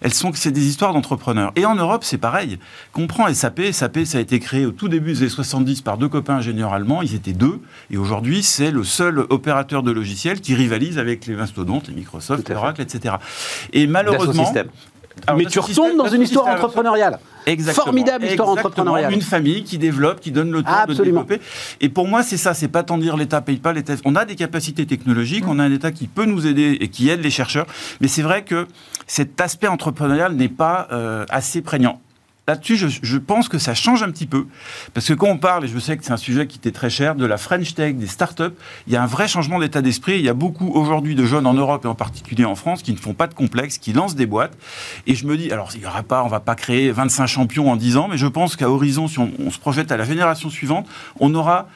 elles sont c'est des histoires d'entrepreneurs. Et en Europe, c'est pareil. Qu'on prend SAP, SAP, ça a été créé au tout début des années 70 par deux copains ingénieurs allemands, ils étaient deux, et aujourd'hui, c'est le seul opérateur de logiciels qui rivalise avec les mastodontes, les Microsoft. Oracle, etc. Et malheureusement... Alors, Mais tu retombes dans une histoire entrepreneuriale. Exactement. Formidable histoire Exactement. entrepreneuriale. Une famille qui développe, qui donne le temps Absolument. de développer. Et pour moi, c'est ça. C'est pas tant dire l'État paye pas. L'État. On a des capacités technologiques, on a un État qui peut nous aider et qui aide les chercheurs. Mais c'est vrai que cet aspect entrepreneurial n'est pas euh, assez prégnant. Là-dessus, je, pense que ça change un petit peu. Parce que quand on parle, et je sais que c'est un sujet qui était très cher, de la French Tech, des startups, il y a un vrai changement d'état d'esprit. Il y a beaucoup aujourd'hui de jeunes en Europe et en particulier en France qui ne font pas de complexe, qui lancent des boîtes. Et je me dis, alors, il y aura pas, on va pas créer 25 champions en 10 ans, mais je pense qu'à horizon, si on, se projette à la génération suivante, on aura,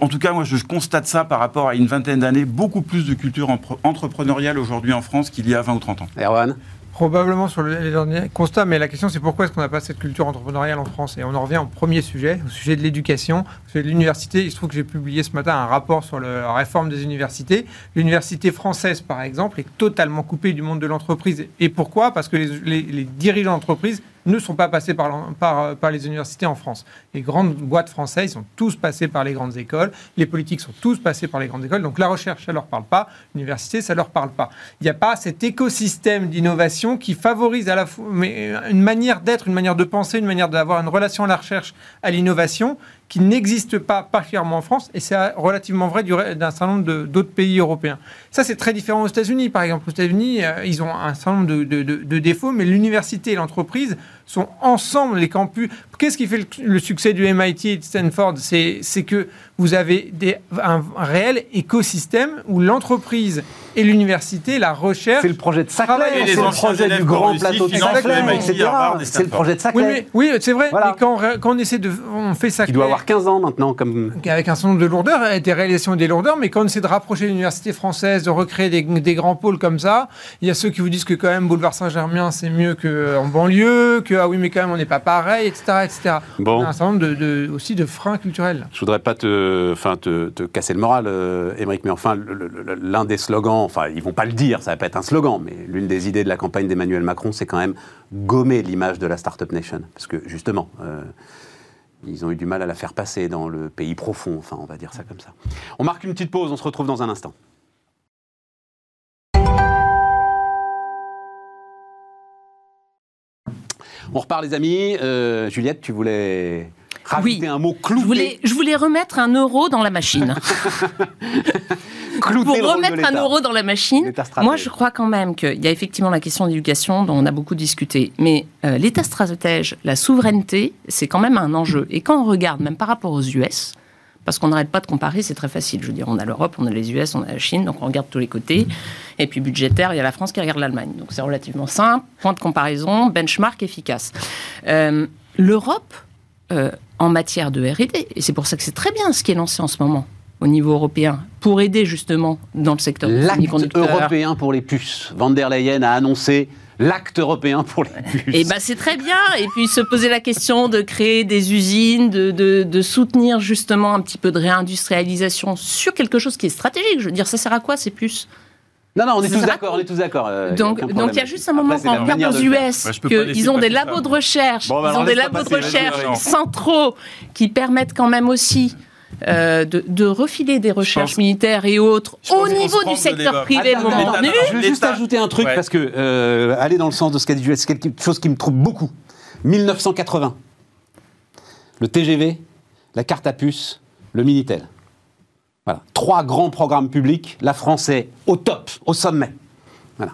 en tout cas, moi, je constate ça par rapport à une vingtaine d'années, beaucoup plus de culture entrepreneuriale aujourd'hui en France qu'il y a 20 ou 30 ans. Erwan? Probablement sur le- les derniers constats, mais la question c'est pourquoi est-ce qu'on n'a pas cette culture entrepreneuriale en France? Et on en revient au premier sujet, au sujet de l'éducation, au sujet de l'université. Il se trouve que j'ai publié ce matin un rapport sur la réforme des universités. L'université française, par exemple, est totalement coupée du monde de l'entreprise. Et pourquoi? Parce que les dirigeants d'entreprise ne sont pas passés par, les universités en France. Les grandes boîtes françaises sont tous passés par les grandes écoles, les politiques sont tous passés par les grandes écoles, donc la recherche, ça leur parle pas, l'université, ça leur parle pas. Il n'y a pas cet écosystème d'innovation qui favorise à la fois une manière d'être, une manière de penser, une manière d'avoir une relation à la recherche, à l'innovation, qui n'existe pas particulièrement en France, et c'est relativement vrai d'un certain nombre d'autres pays européens. Ça, c'est très différent aux États-Unis. Par exemple, aux États-Unis, euh, ils ont un certain nombre de défauts, mais l'université et l'entreprise sont ensemble, les campus. Qu'est-ce qui fait le, le succès du MIT et de Stanford? C'est que vous avez des, un, un réel écosystème où l'entreprise et l'université, la recherche. C'est le projet de. Saclay, c'est le projet du grand plateau de Saclay, etc. C'est le projet de Oui, Saclay. mais, oui, c'est vrai. Voilà. Mais quand, on- quand on essaie de, on fait ça Qui doit avoir 15 ans maintenant, comme avec un certain nombre de lourdeurs, et des réalisations et des lourdeurs, mais quand on essaie de rapprocher l'université française, de recréer des, des grands pôles comme ça, il y a ceux qui vous disent que quand même Boulevard Saint-Germain c'est mieux qu'en banlieue, que ah oui mais quand même on n'est pas pareil, etc. etc. Bon. On a un certain nombre de, de- aussi de freins culturels. Je voudrais pas te, enfin, te, te casser le moral, euh, Émeric, mais enfin, l'un des slogans, enfin, ils vont pas le dire, ça va pas être un slogan, mais l'une des idées de la campagne d'Emmanuel Macron, c'est quand même gommer l'image de la Startup Nation. Parce que, justement, euh, ils ont eu du mal à la faire passer dans le pays profond, enfin, on va dire ça comme ça. On marque une petite pause, on se retrouve dans un instant. On repart, les amis. Euh, Juliette, tu voulais rajouter Oui. un mot clouté Je voulais, je voulais remettre un euro dans la machine. Pour remettre un euro dans la machine, moi je crois quand même qu'il y a effectivement la question d'éducation dont on a beaucoup discuté. Mais euh, l'État stratège, la souveraineté, c'est quand même un enjeu. Et quand on regarde, même par rapport aux US, parce qu'on n'arrête pas de comparer, c'est très facile. Je veux dire, on a l'Europe, on a les US, on a la Chine, donc on regarde de tous les côtés. Et puis budgétaire, il y a la France qui regarde l'Allemagne. Donc c'est relativement simple. Point de comparaison, benchmark efficace. Euh, L'Europe, euh, en matière de R&D, et c'est pour ça que c'est très bien ce qui est lancé en ce moment au niveau européen, pour aider justement dans le secteur L'acte européen pour les puces. Van der Leyen a annoncé l'acte européen pour les puces. Et ben c'est très bien. Et puis se poser la question de créer des usines, de, de, de soutenir justement un petit peu de réindustrialisation sur quelque chose qui est stratégique. Je veux dire, ça sert à quoi ces puces? Non, non, on est tous d'accord, on est tous d'accord. euh, Donc, il y a juste un moment quand on regarde aux. US qu'ils ont des labos de recherche, Bon, bah, ils ont des labos de recherche centraux qui permettent quand même aussi euh, de, de refiler des recherches pense- militaires et autres au niveau du secteur privé Attends, Je vais juste ajouter un truc Ouais. parce que euh, aller dans le sens de ce qu'a dit Juliette, c'est quelque chose qui me trouble beaucoup. 1980, le TGV, la carte à puce, le Minitel. Voilà, trois grands programmes publics. La France est au top, au sommet. Voilà.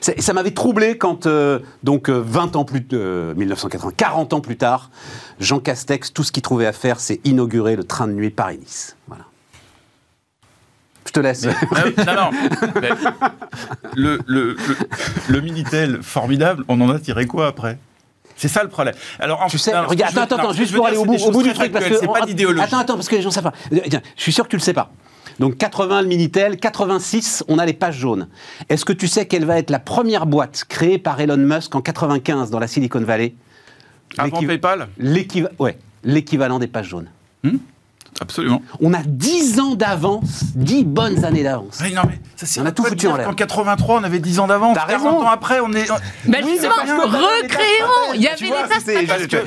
Ça m'avait troublé quand, euh, donc, euh, 20 ans plus euh, 1980, 40 ans plus tard, Jean Castex, tout ce qu'il trouvait à faire, c'est inaugurer le train de nuit Paris-Nice. Voilà. Je te laisse. Mais- non, non. mais le, le, le, le Minitel, formidable, on en a tiré quoi après? C'est ça le problème. Alors, en Tu sais, regarde, attends, attends, juste pour aller au bout, du truc, parce que c'est pas d'idéologie. Attends, attends, parce que les gens savent pas. Euh, je suis sûr que tu le sais pas. Donc 80 le Minitel, 86, on a les pages jaunes. Est-ce que tu sais quelle va être la première boîte créée par Elon Musk en 95 dans la Silicon Valley? Avant PayPal? ouais, l'équivalent des pages jaunes. Absolument. On a 10 ans d'avance, 10 bonnes années d'avance. Oui, non, mais ça, c'est On a tout foutu en l'air. qu'en 83, on avait 10 ans d'avance. T'as 40 raison. ans après, on est. Oui, justement, mais que- recréons Il y avait l'État stratège.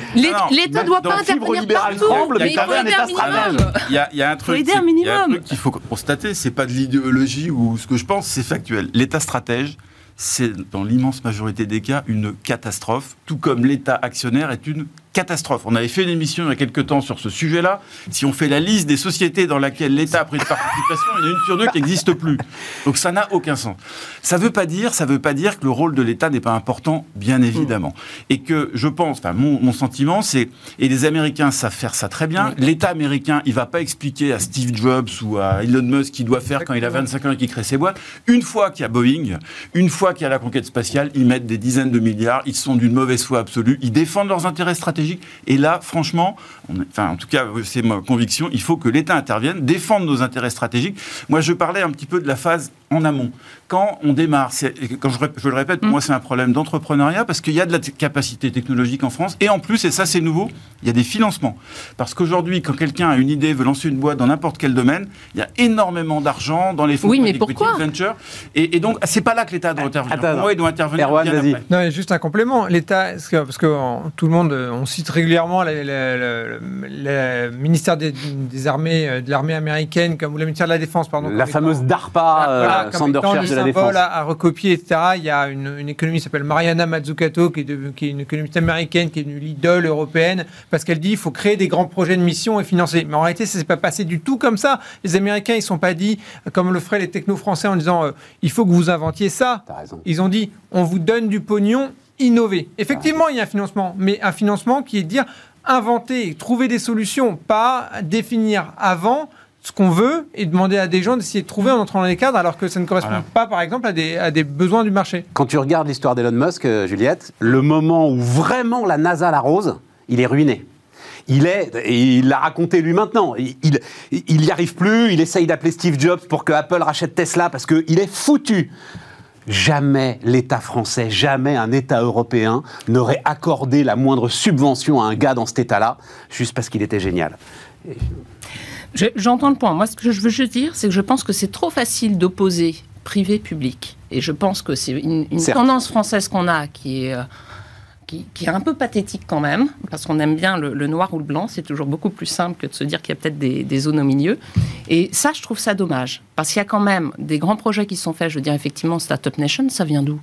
L'État ne doit pas intervenir libéral partout, tremble, mais il faut un stratège. minimum. Il y a, il y a un truc, aider un c'est- il y a un minimum. truc qu'il faut constater, c'est pas de l'idéologie ou ce que je pense, c'est factuel. L'État stratège, c'est dans l'immense majorité des cas une catastrophe, tout comme l'État actionnaire est une catastrophe. On avait fait une émission il y a quelques temps sur ce sujet-là. Si on fait la liste des sociétés dans lesquelles l'État a pris de participation, il y en a une sur deux qui n'existe plus. Donc ça n'a aucun sens. Ça veut pas dire, ça veut pas dire que le rôle de l'État n'est pas important, bien évidemment. Et que je pense, enfin mon, mon sentiment, c'est et les Américains savent faire ça très bien. L'État américain, il va pas expliquer à Steve Jobs ou à Elon Musk qu'il doit faire quand il a 25 ans et qu'il crée ses boîtes. Une fois qu'il y a Boeing, une fois qu'il y a la conquête spatiale, ils mettent des dizaines de milliards. Ils sont d'une mauvaise foi absolue. Ils défendent leurs intérêts stratégiques. Et là, franchement, enfin en tout cas c'est ma conviction, il faut que l'État intervienne, défende nos intérêts stratégiques. Moi, je parlais un petit peu de la phase en amont. Quand on démarre, c'est- et quand je, le répète, pour moi c'est un problème d'entrepreneuriat parce qu'il y a de la t- capacité technologique en France et en plus, et ça c'est nouveau, il y a des financements. Parce qu'aujourd'hui, quand quelqu'un a une idée, veut lancer une boîte dans n'importe quel domaine, il y a énormément d'argent dans les fonds Oui, de mais pourquoi? venture. Et, et donc, c'est pas là que l'État doit intervenir. attends, pour moi, il doit intervenir Erwan, bien vas-y. après. Non, et juste un complément. L'État, parce que, parce que, en- tout le monde, euh, on cite régulièrement le ministère des, des armées, euh, de l'armée américaine, comme ou le ministère de la Défense, pardon. La fameuse étant- DARPA, euh, Voilà, comme centre de recherche le de la symbole défense. À, à recopier, etc. Il y a une, une économiste qui s'appelle Mariana Mazzucato, qui est, de- qui est une économiste américaine, qui est devenue l'idole européenne, parce qu'elle dit qu'il faut créer des grands projets de mission et financer. Mais en réalité, ça s'est pas passé du tout comme ça. Les Américains, ils sont pas dit, comme le feraient les techno-français, en disant euh, il faut que vous inventiez ça. Ils ont dit on vous donne du pognon, innover. Effectivement, il y a un financement, mais un financement qui est de dire inventer, trouver des solutions, pas définir avant ce qu'on veut et demander à des gens d'essayer de trouver en entrant dans les cadres alors que ça ne correspond Voilà. pas, par exemple, à des, à des besoins du marché. Quand tu regardes l'histoire d'Elon Musk, euh, Juliette, le moment où vraiment la NASA l'arrose, il est ruiné. Il est, et il l'a raconté lui maintenant, il, il, il y arrive plus, il essaye d'appeler Steve Jobs pour que Apple rachète Tesla parce qu'il est foutu. Jamais l'État français, jamais un État européen n'aurait accordé la moindre subvention à un gars dans cet État-là, juste parce qu'il était génial. J'entends le point. Moi, ce que je veux juste dire, c'est que je pense que c'est trop facile d'opposer privé-public. Et je pense que c'est une, tendance française qu'on a qui est, euh, qui, qui est un peu pathétique quand même, parce qu'on aime bien le, le noir ou le blanc. C'est toujours beaucoup plus simple que de se dire qu'il y a peut-être des, des zones au milieu. Et ça, je trouve ça dommage. Parce qu'il y a quand même des grands projets qui sont faits. Je veux dire, effectivement, Startup Nation, ça vient d'où?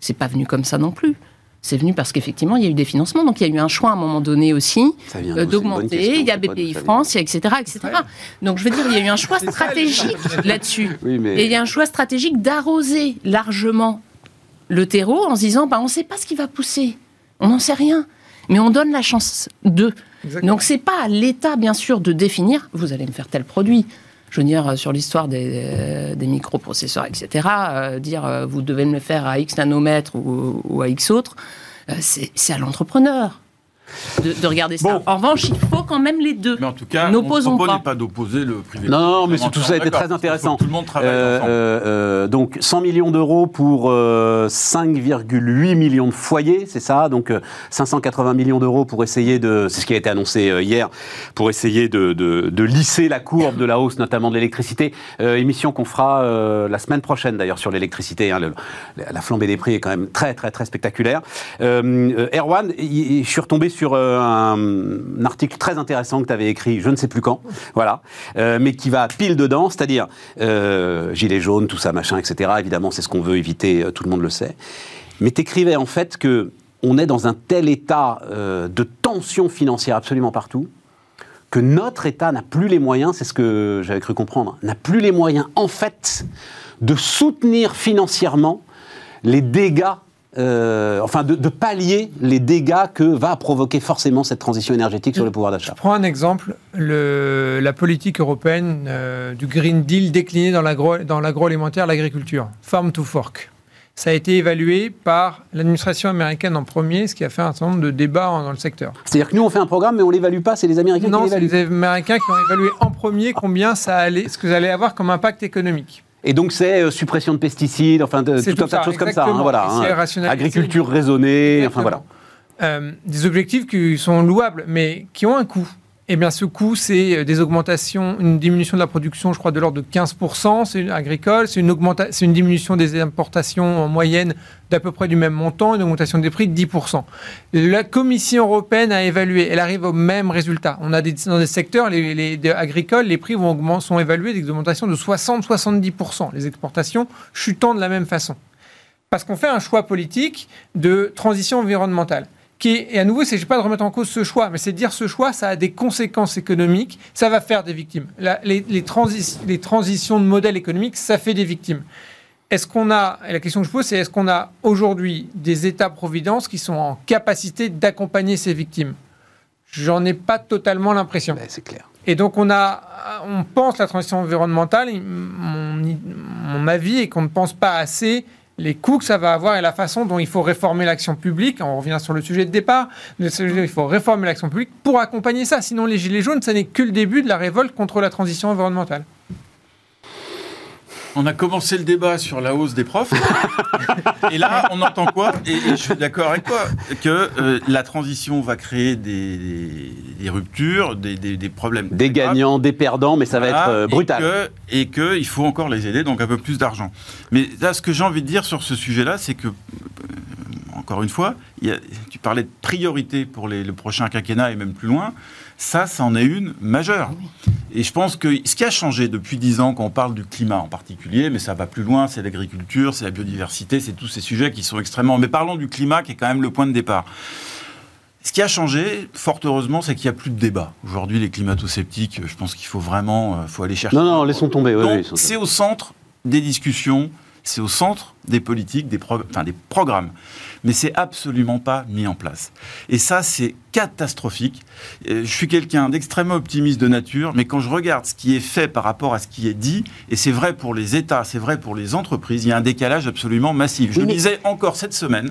C'est pas venu comme ça non plus. C'est venu parce qu'effectivement, il y a eu des financements. Donc, il y a eu un choix à un moment donné aussi euh, d'augmenter. Il y a BPI. France, il y a etc., etc. Donc, je veux dire, il y a eu un choix stratégique là-dessus. Oui, mais Et il y a un choix stratégique d'arroser largement le terreau en se disant, bah, on ne sait pas ce qui va pousser. On n'en sait rien. Mais on donne la chance d'eux. Exactement. Donc, c'est pas à l'État, bien sûr, de définir, vous allez me faire tel produit. Je veux dire, sur l'histoire des, microprocesseurs, etc., euh, dire, euh, vous devez me le faire à X nanomètres ou, à X autres, euh, c'est à l'entrepreneur de, de regarder ça. Bon. En revanche, il faut quand même les deux. Mais en tout cas, N'opposons pas. n'est pas d'opposer le privé. Non, non, mais Vraiment, tout ça a été très intéressant. Tout le monde travaille Euh, ensemble. euh, euh, donc 100 millions d'euros pour euh, 5,8 millions de foyers, c'est ça? Donc euh, 580 millions d'euros pour essayer de, c'est ce qui a été annoncé euh, hier, pour essayer de, de- de lisser la courbe de la hausse, notamment de l'électricité. Euh, émission qu'on fera euh, la semaine prochaine d'ailleurs sur l'électricité. hein. La flambée des prix est quand même très très très spectaculaire. Erwan, je suis retombé sur euh, un, article très intéressant que tu avais écrit, je ne sais plus quand, voilà, euh, mais qui va pile dedans, c'est-à-dire euh, gilet jaune, tout ça, machin, etc. Évidemment, c'est ce qu'on veut éviter, euh, tout le monde le sait. Mais t'écrivais en fait que on est dans un tel état de tension financière absolument partout que notre État n'a plus les moyens, c'est ce que j'avais cru comprendre, n'a plus les moyens en fait de soutenir financièrement les dégâts, euh, enfin de, de pallier les dégâts que va provoquer forcément cette transition énergétique sur le pouvoir d'achat. Je prends un exemple, le- la politique européenne euh, du Green Deal déclinée dans l'agro- dans l'agroalimentaire, l'agriculture, Farm to Fork. Ça a été évalué par l'administration américaine en premier, ce qui a fait un certain nombre de débats dans le secteur. C'est-à-dire que nous on fait un programme mais on l'évalue pas, c'est les Américains Non, qui c'est l'évaluent. les Américains qui ont évalué en premier combien ça allait, ce que ça allait avoir comme impact économique. Et donc c'est euh, suppression de pesticides, enfin de, tout un tas de choses comme ça, hein, voilà. Hein. Agriculture raisonnée, enfin voilà. Euh, des objectifs qui sont louables, mais qui ont un coût. Eh bien, ce coût, c'est euh, des augmentations, une diminution de la production, je crois, de l'ordre de 15%, c'est agricole, c'est une, une diminution des importations en moyenne d'à peu près du même montant, une augmentation des prix de 10%. La Commission européenne a évalué, elle arrive au même résultat. On a dans des secteurs les, agricoles, les prix vont augmenter, sont évalués des augmentations de 60-70%, les exportations chutant de la même façon parce qu'on fait un choix politique de transition environnementale. Qui est, et à nouveau, c'est pas de remettre en cause ce choix, mais c'est de dire ce choix, ça a des conséquences économiques, ça va faire des victimes. La- les, les transi- les transitions de modèle économique, ça fait des victimes. Est-ce qu'on a, et la question que je pose, c'est est-ce qu'on a aujourd'hui des États-providence qui sont en capacité d'accompagner ces victimes? J'en ai pas totalement l'impression. Ben, c'est clair. Et donc on a, on pense la transition environnementale. Mon, mon avis est qu'on ne pense pas assez les coûts que ça va avoir et la façon dont il faut réformer l'action publique. On revient sur le sujet de départ. Il faut réformer l'action publique pour accompagner ça. Sinon, les gilets jaunes, ça n'est que le début de la révolte contre la transition environnementale. On a commencé le débat sur la hausse des profs. et là, on entend quoi? Et, et je suis d'accord avec toi, que euh, la transition va créer des, des- des ruptures, des, des- des problèmes. Des graves. gagnants, des perdants, mais ça va être euh, brutal. Et que- qu'il faut encore les aider, donc un peu plus d'argent. Mais là, ce que j'ai envie de dire sur ce sujet-là, c'est que, euh, encore une fois, il y a- tu parlais de priorité pour les- le prochain quinquennat et même plus loin. Ça, c'en est une majeure. Et je pense que ce qui a changé depuis dix ans, quand on parle du climat en particulier, mais ça va plus loin, c'est l'agriculture, c'est la biodiversité, c'est tous ces sujets qui sont extrêmement... Mais parlons du climat, qui est quand même le point de départ. Ce qui a changé, fort heureusement, c'est qu'il n'y a plus de débat. Aujourd'hui, les climato-sceptiques, je pense qu'il faut vraiment euh, faut aller chercher. Non, non, laissons tomber. oui, c'est au centre des discussions. c'est au centre des politiques, des, enfin, des programmes. Mais c'est absolument pas mis en place. Et ça, c'est catastrophique. Euh, je suis quelqu'un d'extrêmement optimiste de nature, mais quand je regarde ce qui est fait par rapport à ce qui est dit, et c'est vrai pour les États, c'est vrai pour les entreprises, il y a un décalage absolument massif. Je disais encore cette semaine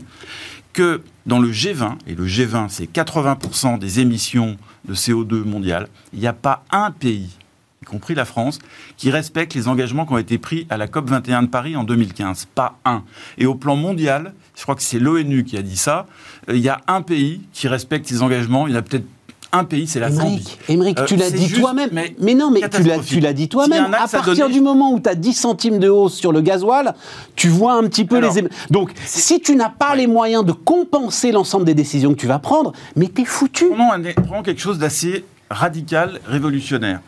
que dans le G20, et le G20 c'est 80% des émissions de CO2 mondiales, il n'y a pas un pays y compris la France, qui respecte les engagements qui ont été pris à la COP 21 de Paris en 2015. Pas un. Et au plan mondial, je crois que c'est l'ONU qui a dit ça, euh, il y a un pays qui respecte ses engagements, il y en a peut-être un pays, c'est la Zambie. Émeric, tu l'as dit toi-même. Mais, non, mais tu l'as dit toi-même. À partir du moment où tu as 10 centimes de hausse sur le gasoil, tu vois un petit peu les... Donc, si tu n'as pas les moyens de compenser l'ensemble des décisions que tu vas prendre, mais t'es foutu. Prenons, quelque chose d'assez radical, révolutionnaire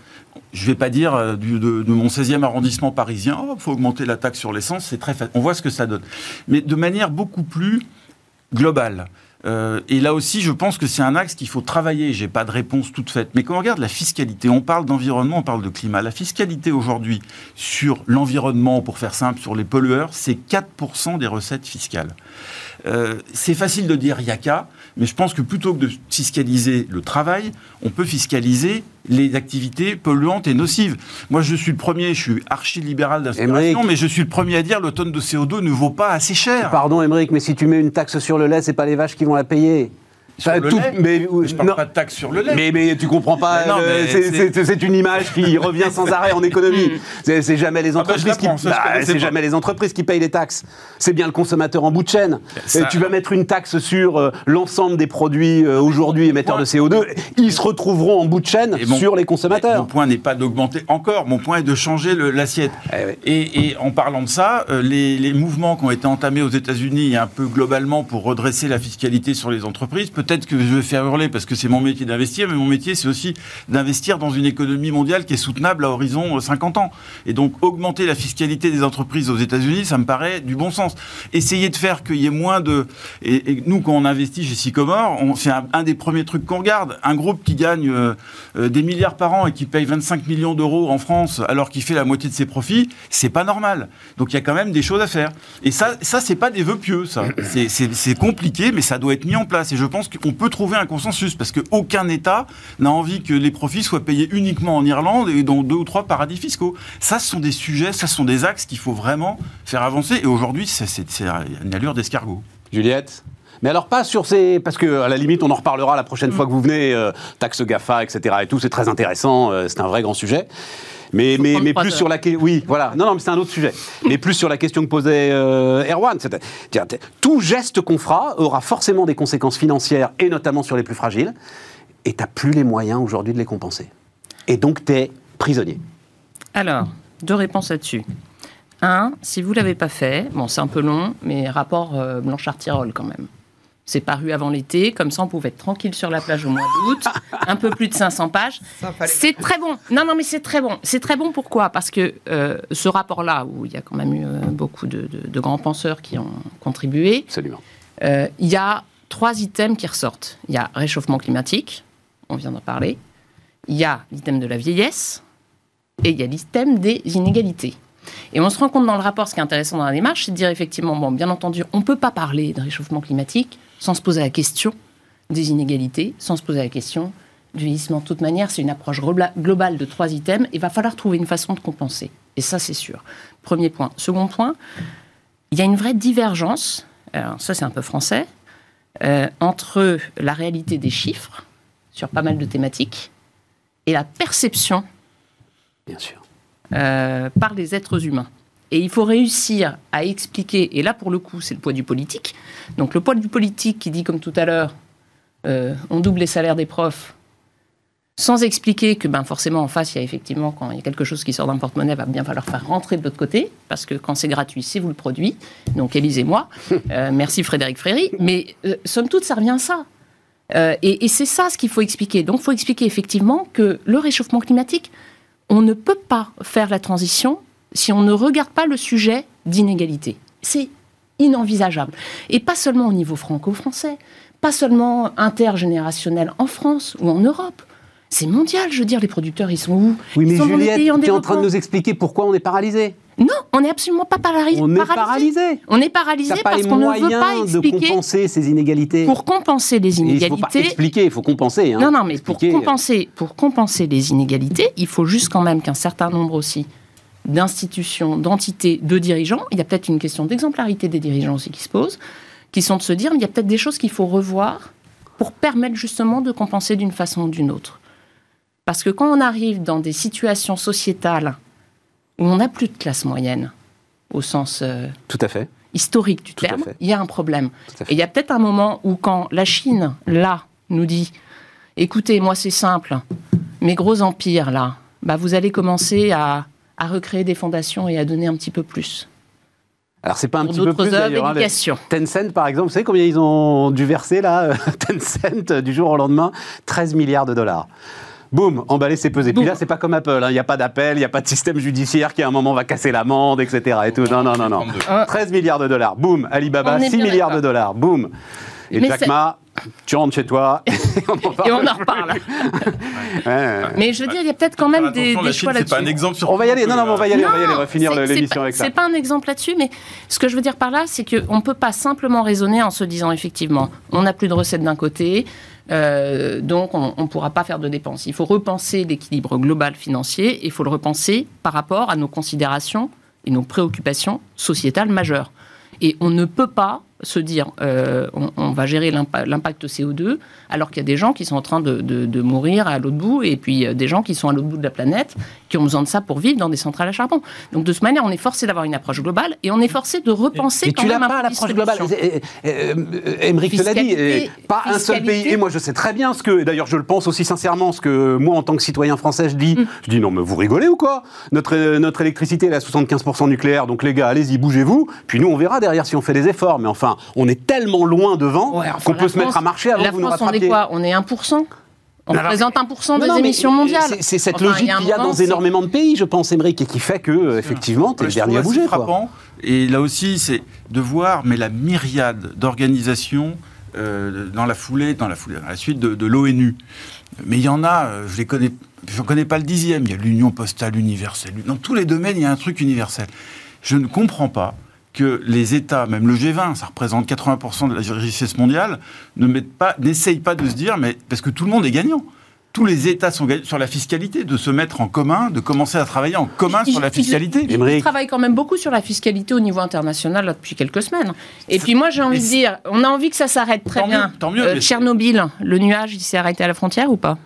je ne vais pas dire euh, de, mon 16e arrondissement parisien, il oh, faut augmenter la taxe sur l'essence, c'est très facile. On voit ce que ça donne. Mais de manière beaucoup plus globale. Euh, et là aussi, je pense que c'est un axe qu'il faut travailler. J'ai pas de réponse toute faite. Mais quand on regarde la fiscalité, on parle d'environnement, on parle de climat. La fiscalité aujourd'hui sur l'environnement, pour faire simple, sur les pollueurs, c'est 4% des recettes fiscales. Euh, c'est facile de dire yaka, mais je pense que plutôt que de fiscaliser le travail, on peut fiscaliser les activités polluantes et nocives. Moi, je suis le premier, je suis archi-libéral d'inspiration, mais je suis le premier à dire le tonne de CO2 ne vaut pas assez cher. Pardon, Émeric, mais si tu mets une taxe sur le lait, c'est pas les vaches qui vont la payer. Sur le lait mais, je parle pas de taxe sur le lait. Mais, mais tu comprends pas. C'est une image qui revient sans arrêt en économie. C'est jamais les ah bah, entreprises qui. Bah, c'est jamais les entreprises qui payent les taxes. C'est bien le consommateur en bout de chaîne. Et tu vas mettre une taxe sur euh, l'ensemble des produits euh, aujourd'hui émetteurs de CO2. Ils se retrouveront en bout de chaîne sur les consommateurs. Mon point n'est pas d'augmenter encore. Mon point est de changer l'assiette. Eh et, en parlant de ça, euh, les, les mouvements qui ont été entamés aux États-Unis un peu globalement pour redresser la fiscalité sur les entreprises, peut peut-être que je vais faire hurler parce que c'est mon métier d'investir, mais mon métier, c'est aussi d'investir dans une économie mondiale qui est soutenable à horizon 50 euh, ans. Et donc, augmenter la fiscalité des entreprises aux États-Unis, ça me paraît du bon sens. Essayer de faire qu'il y ait moins de. Et, nous, quand on investit chez Sycomore, c'est un, des premiers trucs qu'on regarde. Un groupe qui gagne euh, euh, des milliards par an et qui paye 25 millions d'euros en France alors qu'il fait la moitié de ses profits, c'est pas normal. Donc, il y a quand même des choses à faire. Et ça, ça c'est pas des vœux pieux, ça. C'est compliqué, mais ça doit être mis en place. Et je pense que on peut trouver un consensus parce qu'aucun État n'a envie que les profits soient payés uniquement en Irlande et dans deux ou trois paradis fiscaux. Ça, ce sont des sujets, ça, ce sont des axes qu'il faut vraiment faire avancer. Et aujourd'hui, c'est une allure d'escargot. Juliette? Mais alors pas sur ces... Parce que à la limite, on en reparlera la prochaine fois que vous venez, euh, taxe GAFA, etc. et tout, c'est très intéressant, euh, c'est un vrai grand sujet. Mais, mais, mais plus sur la question. Oui, voilà. Non, non, mais c'est un autre sujet. mais plus sur la question que posait euh, Erwan. Tout geste qu'on fera aura forcément des conséquences financières, et notamment sur les plus fragiles. Et tu n'as plus les moyens aujourd'hui de les compenser. Et donc, tu es prisonnier. Alors, deux réponses là-dessus. Un, si vous ne l'avez pas fait, bon, c'est un peu long, mais rapport euh, Blanchard-Tirol quand même. C'est paru avant l'été, comme ça on pouvait être tranquille sur la plage au mois d'août, un peu plus de 500 pages. C'est très bon. Non, non, mais c'est très bon. C'est très bon pourquoi? Parce que euh, ce rapport-là, où il y a quand même eu euh, beaucoup de, grands penseurs qui ont contribué, Absolument. Euh, il y a trois items qui ressortent. Il y a réchauffement climatique, on vient d'en parler. Il y a l'item de la vieillesse et il y a l'item des inégalités. Et on se rend compte dans le rapport, ce qui est intéressant dans la démarche, c'est de dire effectivement, bon, bien entendu, on ne peut pas parler de réchauffement climatique sans se poser la question des inégalités, sans se poser la question du vieillissement. De toute manière, c'est une approche globale de trois items. Il va falloir trouver une façon de compenser. Et ça, c'est sûr. Premier point. Second point, il y a une vraie divergence, alors ça c'est un peu français, euh, entre la réalité des chiffres sur pas mal de thématiques et la perception Bien sûr. Euh, par les êtres humains. Et il faut réussir à expliquer, et là pour le coup c'est le poids du politique, donc le poids du politique qui dit comme tout à l'heure, euh, on double les salaires des profs, sans expliquer que ben, forcément en face, il y a effectivement, quand il y a quelque chose qui sort d'un porte-monnaie, va bien falloir faire rentrer de l'autre côté, parce que quand c'est gratuit, c'est vous le produit. Donc élisez-moi. Euh, merci Frédéric Fréry. Mais euh, somme toute, ça revient à ça. et, et c'est ça ce qu'il faut expliquer. Donc il faut expliquer effectivement que le réchauffement climatique, on ne peut pas faire la transition si on ne regarde pas le sujet d'inégalité. C'est inenvisageable. Et pas seulement au niveau franco-français, pas seulement intergénérationnel en France ou en Europe. C'est mondial, je veux dire, les producteurs, ils sont où? Oui, mais Ils sont Juliette, tu es en train de nous expliquer pourquoi on est paralysé. Non, on n'est absolument pas paralysé. On est paralysé. On est paralysé pas parce qu'on ne veut pas moyens de expliquer. compenser ces inégalités. Pour compenser les Et il faut pas inégalités, expliquer, il faut compenser. hein. Non, non, mais pour Expliquer, compenser, pour compenser les inégalités, il faut juste quand même qu'un certain nombre aussi d'institutions, d'entités, de dirigeants, il y a peut-être une question d'exemplarité des dirigeants aussi qui se pose, qui sont de se dire, il y a peut-être des choses qu'il faut revoir pour permettre justement de compenser d'une façon ou d'une autre. Parce que quand on arrive dans des situations sociétales où on n'a plus de classe moyenne, au sens euh, Tout à fait. historique du Tout terme, il y a un problème. Et il y a peut-être un moment où quand la Chine, là, nous dit, écoutez, moi c'est simple, mes gros empires, là, bah, vous allez commencer à, à recréer des fondations et à donner un petit peu plus. Alors c'est pas un petit peu plus d'ailleurs. hein. Tencent par exemple, vous savez combien ils ont dû verser là Tencent du jour au lendemain? 13 milliards de dollars. Boum, emballé, c'est pesé. Puis Boum. là, c'est pas comme Apple, hein. il n'y a pas d'appel, il n'y a pas de système judiciaire qui à un moment va casser l'amende, etc. Et tout. Non, non, non, non. 32. 13 milliards de dollars, boum. Alibaba, On est 6 bien milliards de dollars, boum. Et Mais Jack Ma, tu rentres chez toi et on en parle. Et on en reparle. Ouais. Mais je veux dire, il y a peut-être quand même des, des la choix c'est pas un là-dessus. exemple sur On va y aller, non, non, mais on va y aller, on va y aller, on va finir l'émission pas- avec ça. C'est pas un exemple là-dessus, mais ce que je veux dire par là, c'est qu'on ne peut pas simplement raisonner en se disant effectivement, on n'a plus de recettes d'un côté, euh, donc on ne pourra pas faire de dépenses. Il faut repenser l'équilibre global financier et il faut le repenser par rapport à nos considérations et nos préoccupations sociétales majeures. Et on ne peut pas se dire euh, on, on va gérer l'impa- l'impact CO2 alors qu'il y a des gens qui sont en train de, de- de mourir à l'autre bout et puis euh, des gens qui sont à l'autre bout de la planète qui ont besoin de ça pour vivre dans des centrales à charbon. Donc de cette manière, on est forcé d'avoir une approche globale et on est forcé de repenser Mais quand tu l'as même pas l'approche globale. Émeric te l'a dit. Fiscalité, Pas un seul pays. Et moi, je sais très bien ce que. et D'ailleurs, je le pense aussi sincèrement. Ce que moi, en tant que citoyen français, je dis. Mm. Je dis non, mais vous rigolez ou quoi? Notre, euh, notre électricité, elle est à 75% nucléaire. Donc, les gars, allez-y, bougez-vous. Puis nous, on verra derrière si on fait des efforts. Mais enfin, on est tellement loin devant Ouais, enfin, qu'on peut se mettre à marcher avant la que vous nous France, on est quoi? On est 1% On représente 1% Non, des non, émissions mondiales. c'est- cette Enfin, logique y a un qu'il y a moment, dans énormément de pays, je pense, Émeric, et qui fait que, effectivement, t'es Ouais, le dernier à bouger. Frappant. Et là aussi, c'est de voir, mais la myriade d'organisations euh, dans la foulée, dans la foulée, dans la suite de, de l'ONU. Mais il y en a, euh, je les connais, je connais pas le dixième. Il y a l'Union postale universelle. Dans tous les domaines, il y a un truc universel. Je ne comprends pas que les États, même le G20, ça représente 80% de la richesse mondiale, ne mettent pas, n'essayent pas de se dire, mais parce que tout le monde est gagnant. Tous les États sont gagnants sur la fiscalité, de se mettre en commun, de commencer à travailler en commun Ils- sur la ils- fiscalité. Ils Émeric. travaillent quand même beaucoup sur la fiscalité au niveau international là, depuis quelques semaines. Et puis moi, j'ai envie de dire, on a envie que ça s'arrête très Tant mieux, bien. tant mieux, Euh, Tchernobyl, le nuage, il s'est arrêté à la frontière ou pas?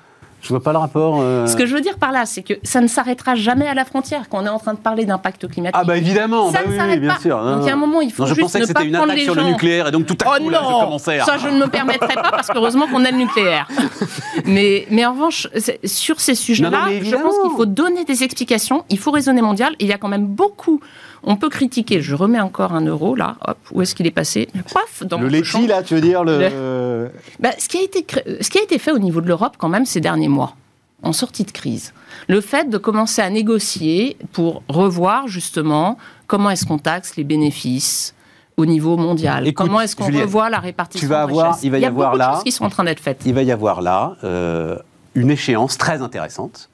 Je vois pas le rapport. euh. Ce que je veux dire par là, c'est que ça ne s'arrêtera jamais à la frontière quand on est en train de parler d'impact climatique. Ah bah évidemment, ça bah ne oui, s'arrête oui, bien pas. sûr. Donc il y a un moment, il faut Non, je juste pensais ne que c'était une attaque sur le nucléaire et donc tout à Oh coup là je non commençais à... Ça, je ne me permettrai pas parce qu'heureusement qu'on a le nucléaire. Mais, mais en revanche, sur ces Non, non, sujets-là, je pense qu'il faut donner des explications, il faut raisonner mondial. Et il y a quand même beaucoup. On peut critiquer. Je remets encore un euro là. Hop, où est-ce qu'il est passé? Paf dans Le laiti là, tu veux dire le... Bah, ce, qui a été, cré- ce qui a été fait au niveau de l'Europe quand même ces derniers mois, en sortie de crise, le fait de commencer à négocier pour revoir justement comment est-ce qu'on taxe les bénéfices au niveau mondial, Écoute, comment est-ce qu'on Juliette, revoit la répartition tu vas de avoir- richesse. il va y a avoir de là- choses qui sont en train d'être faites. Il va y avoir là euh, une échéance très intéressante.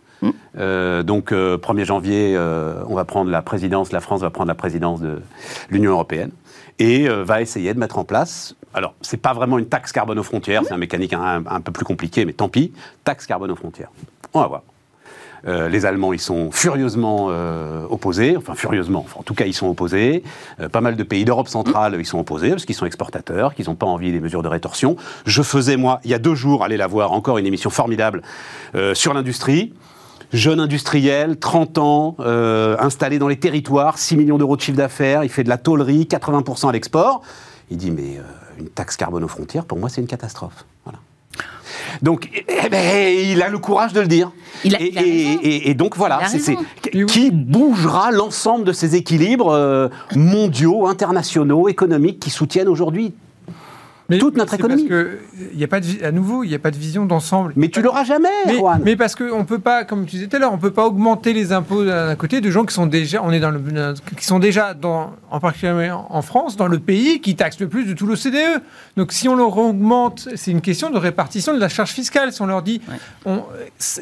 Euh, donc, euh, 1er janvier, euh, on va prendre la présidence, la France va prendre la présidence de l'Union européenne et euh, va essayer de mettre en place. Alors, c'est pas vraiment une taxe carbone aux frontières, c'est un mécanique un, peu plus compliqué, mais tant pis. Taxe carbone aux frontières. On va voir. Les Allemands, ils sont furieusement opposés, enfin furieusement, enfin, en tout cas ils sont opposés. Pas mal de pays d'Europe centrale, ils sont opposés parce qu'ils sont exportateurs, qu'ils n'ont pas envie des mesures de rétorsion. Je faisais, moi, il y a deux jours, allez la voir, encore une émission formidable sur l'industrie. Jeune industriel, 30 ans, euh, installé dans les territoires, 6 millions d'euros de chiffre d'affaires, il fait de la tôlerie, 80% à l'export. Il dit, mais euh, une taxe carbone aux frontières, pour moi, c'est une catastrophe. Voilà. Donc, eh, eh ben, il a le courage de le dire. Il a- et, il a raison. et- et- et donc voilà, c'est- qui bougera l'ensemble de ces équilibres euh, mondiaux, internationaux, économiques qui soutiennent aujourd'hui toute notre économie. Parce que, y a pas de, à nouveau, il n'y a pas de vision d'ensemble. Mais tu l'auras jamais, Mais, Juan. mais parce qu'on peut pas, comme tu disais tout à l'heure, on peut pas augmenter les impôts d'un côté de gens qui sont déjà, on est dans le, qui sont déjà dans, en particulier en France, dans le pays qui taxe le plus de tout l'OCDE. Donc si on leur augmente, c'est une question de répartition de la charge fiscale. Si on leur dit, Ouais. on-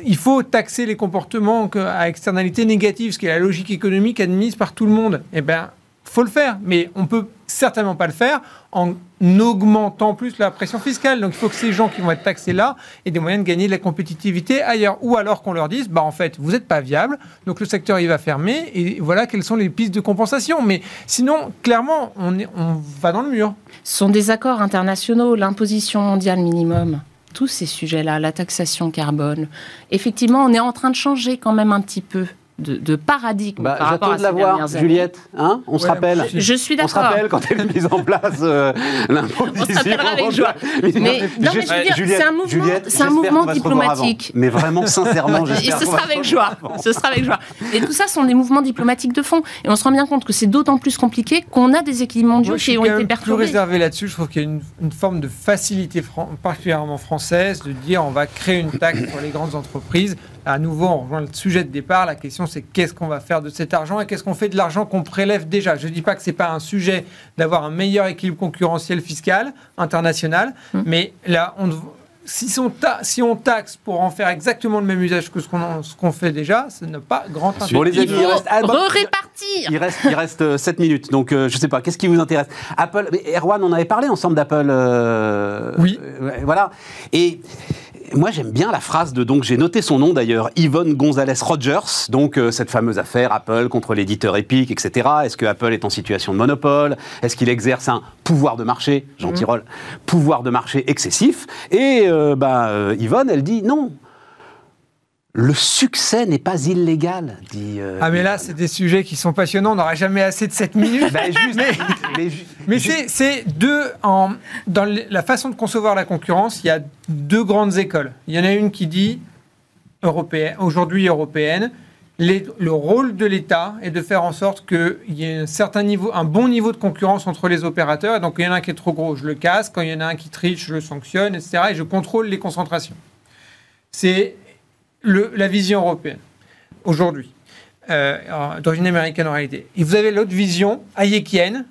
il faut taxer les comportements que- à externalité négative, ce qui est la logique économique admise par tout le monde, eh ben, faut le faire. Mais on peut certainement pas le faire en augmentant plus la pression fiscale. Donc il faut que ces gens qui vont être taxés là aient des moyens de gagner de la compétitivité ailleurs. Ou alors qu'on leur dise, bah en fait, vous n'êtes pas viable, donc le secteur il va fermer, et voilà quelles sont les pistes de compensation. Mais sinon, clairement, on, on va dans le mur. Ce sont des accords internationaux, l'imposition mondiale minimum, tous ces sujets-là, la taxation carbone. Effectivement, on est en train de changer quand même un petit peu de, de paradigme Bah, par rapport J'attends à de la voir. Juliette. Hein on se rappelle. Je suis On se d'accord. rappelle quand elle est mise en place euh, l'imposition. On se rappellera avec joie. Mais, non, mais je veux dire, Juliette, c'est un mouvement, Juliette, c'est un diplomatique. avant. Mais vraiment, sincèrement, Et j'espère ce qu'on va sera se avec joie. Ce sera avec joie. Et tout ça sont des mouvements diplomatiques de fond. Et on se rend bien compte que c'est d'autant plus compliqué qu'on a des équilibres mondiaux Moi, je suis qui ont été même plus perturbés. réservé là-dessus. Je trouve qu'il y a une, une forme de facilité fran- particulièrement française de dire on va créer une taxe pour les grandes entreprises. À nouveau, on rejoint le sujet de départ. La question, c'est qu'est-ce qu'on va faire de cet argent et qu'est-ce qu'on fait de l'argent qu'on prélève déjà? Je ne dis pas que c'est pas un sujet d'avoir un meilleur équilibre concurrentiel fiscal international, Hum. mais là, on, si, on ta- si on taxe pour en faire exactement le même usage que ce qu'on ce fait déjà, ça n'a pas grand intérêt. Bon, les Il amis, il reste. ah, bon, re-répartir. Il reste, il reste 7 minutes, donc euh, je sais pas, qu'est-ce qui vous intéresse? Apple, mais Erwan, on avait parlé ensemble d'Apple. euh, Oui. euh, voilà. Et moi, j'aime bien la phrase de, donc j'ai noté son nom d'ailleurs, Yvonne Gonzalez Rogers, donc euh, cette fameuse affaire Apple contre l'éditeur Epic, etc. Est-ce que Apple est en situation de monopole? Est-ce qu'il exerce un pouvoir de marché, Jean Tirole, pouvoir de marché excessif. Et euh, bah, euh, Yvonne, elle dit non. Le succès n'est pas illégal, dit. euh, Ah mais là, c'est des sujets qui sont passionnants. On n'aura jamais assez de 7 minutes. Ben, juste- mais ju- Mais ju- c'est- deux en dans la façon de concevoir la concurrence. Il y a deux grandes écoles. Il y en a une qui dit européenne, aujourd'hui européenne. les- le rôle de l'État est de faire en sorte qu'il y ait un certain niveau, un bon niveau de concurrence entre les opérateurs. Et donc, il y en a un qui est trop gros, je le casse. Quand il y en a un qui triche, je le sanctionne, etc. Et je contrôle les concentrations. C'est la vision européenne aujourd'hui, euh, d'origine américaine en réalité. Et vous avez l'autre vision hayekienne